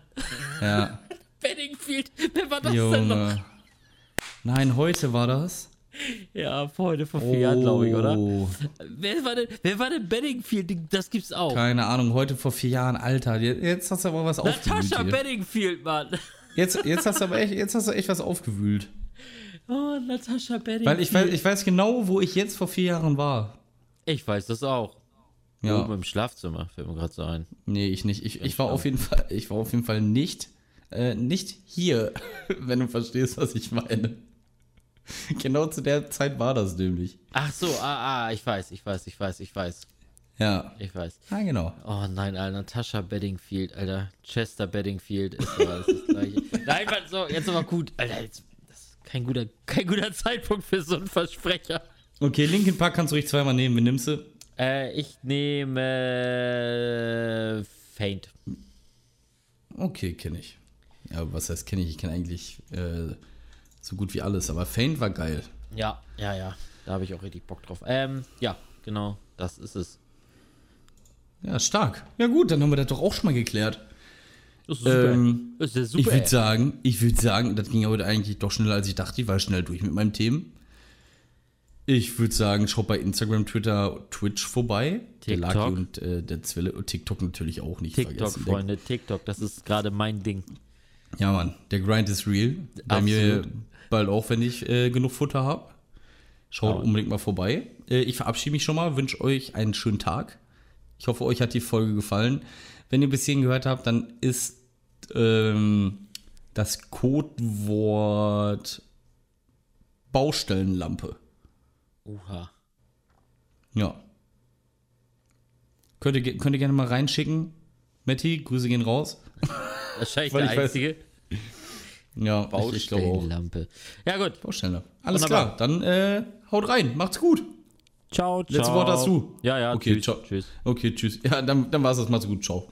Ja. Beddingfield. Wer war das denn noch? Junge. Nein, heute war das. Ja, vor heute vor vier Jahren, glaube ich, oder? Oh, Wer war denn, wer war denn Beddingfield? Das gibt's auch. Keine Ahnung, heute vor vier Jahren, Alter. Jetzt hast du aber was aufgewühlt. Natascha. Beddingfield, Mann. Jetzt, jetzt hast du aber echt, jetzt hast du echt was aufgewühlt. Oh, Natascha Beddingfield. Weil ich weiß, ich weiß genau, wo ich jetzt vor vier Jahren war. Ich weiß das auch. Ja. Oben im Schlafzimmer, fällt mir gerade so ein. Nee, ich nicht. Ich, ich war auf jeden Fall, ich war auf jeden Fall nicht, äh, nicht hier, wenn du verstehst, was ich meine. Genau zu der Zeit war das nämlich. Ach so, ah, ah, ich weiß, ich weiß, ich weiß, ich weiß. Ja. Ich weiß. Ja, genau. Oh nein, Alter, Natascha Beddingfield, Alter. Chester Beddingfield ist das, gleiche. Nein, Mann, so, jetzt aber gut. Alter, jetzt, kein guter, kein guter Zeitpunkt für so einen Versprecher. Okay, Linkin Park kannst du ruhig zweimal nehmen. Wen nimmst du? Äh, ich nehme Faint. Okay, kenne ich. Ja, was heißt kenne ich? Ich kenne eigentlich äh, so gut wie alles, aber Faint war geil. Ja, ja, ja. Da habe ich auch richtig Bock drauf. Ähm, ja, genau, das ist es. Ja, stark. Ja gut, dann haben wir das doch auch schon mal geklärt. Das ist super. Ähm, das ist ja Ich super. würde sagen, ich würde sagen, das ging heute eigentlich doch schneller als ich dachte. Ich war schnell durch mit meinen Themen. Ich würde sagen, schaut bei Instagram, Twitter, Twitch vorbei. Der TikTok. Lucky und äh, der Zwille und TikTok natürlich auch nicht TikTok, vergessen. Freunde, TikTok, das ist gerade mein Ding. Der, ja, Mann, der Grind ist real. Bei mir Absolut. bald auch, wenn ich äh, genug Futter habe. Schaut Aber- unbedingt mal vorbei. Äh, ich verabschiede mich schon mal, wünsche euch einen schönen Tag. Ich hoffe, euch hat die Folge gefallen. Wenn ihr bis hierhin gehört habt, dann ist ähm, das Codewort Baustellenlampe. Uha. Ja. Könnt ihr, könnt ihr gerne mal reinschicken. Matti, Grüße gehen raus. Wahrscheinlich der ich weiß- einzige. Ja. Baustellenlampe. Ja, gut. Baustellenlampe. Alles Wunderbar. klar, dann äh, haut rein. Macht's gut. Ciao, ciao. Letzte Wort hast du. Ja, ja, Okay, tschüss. ciao. tschüss. Okay, tschüss. Ja, dann, dann war es das. Macht's gut. Ciao.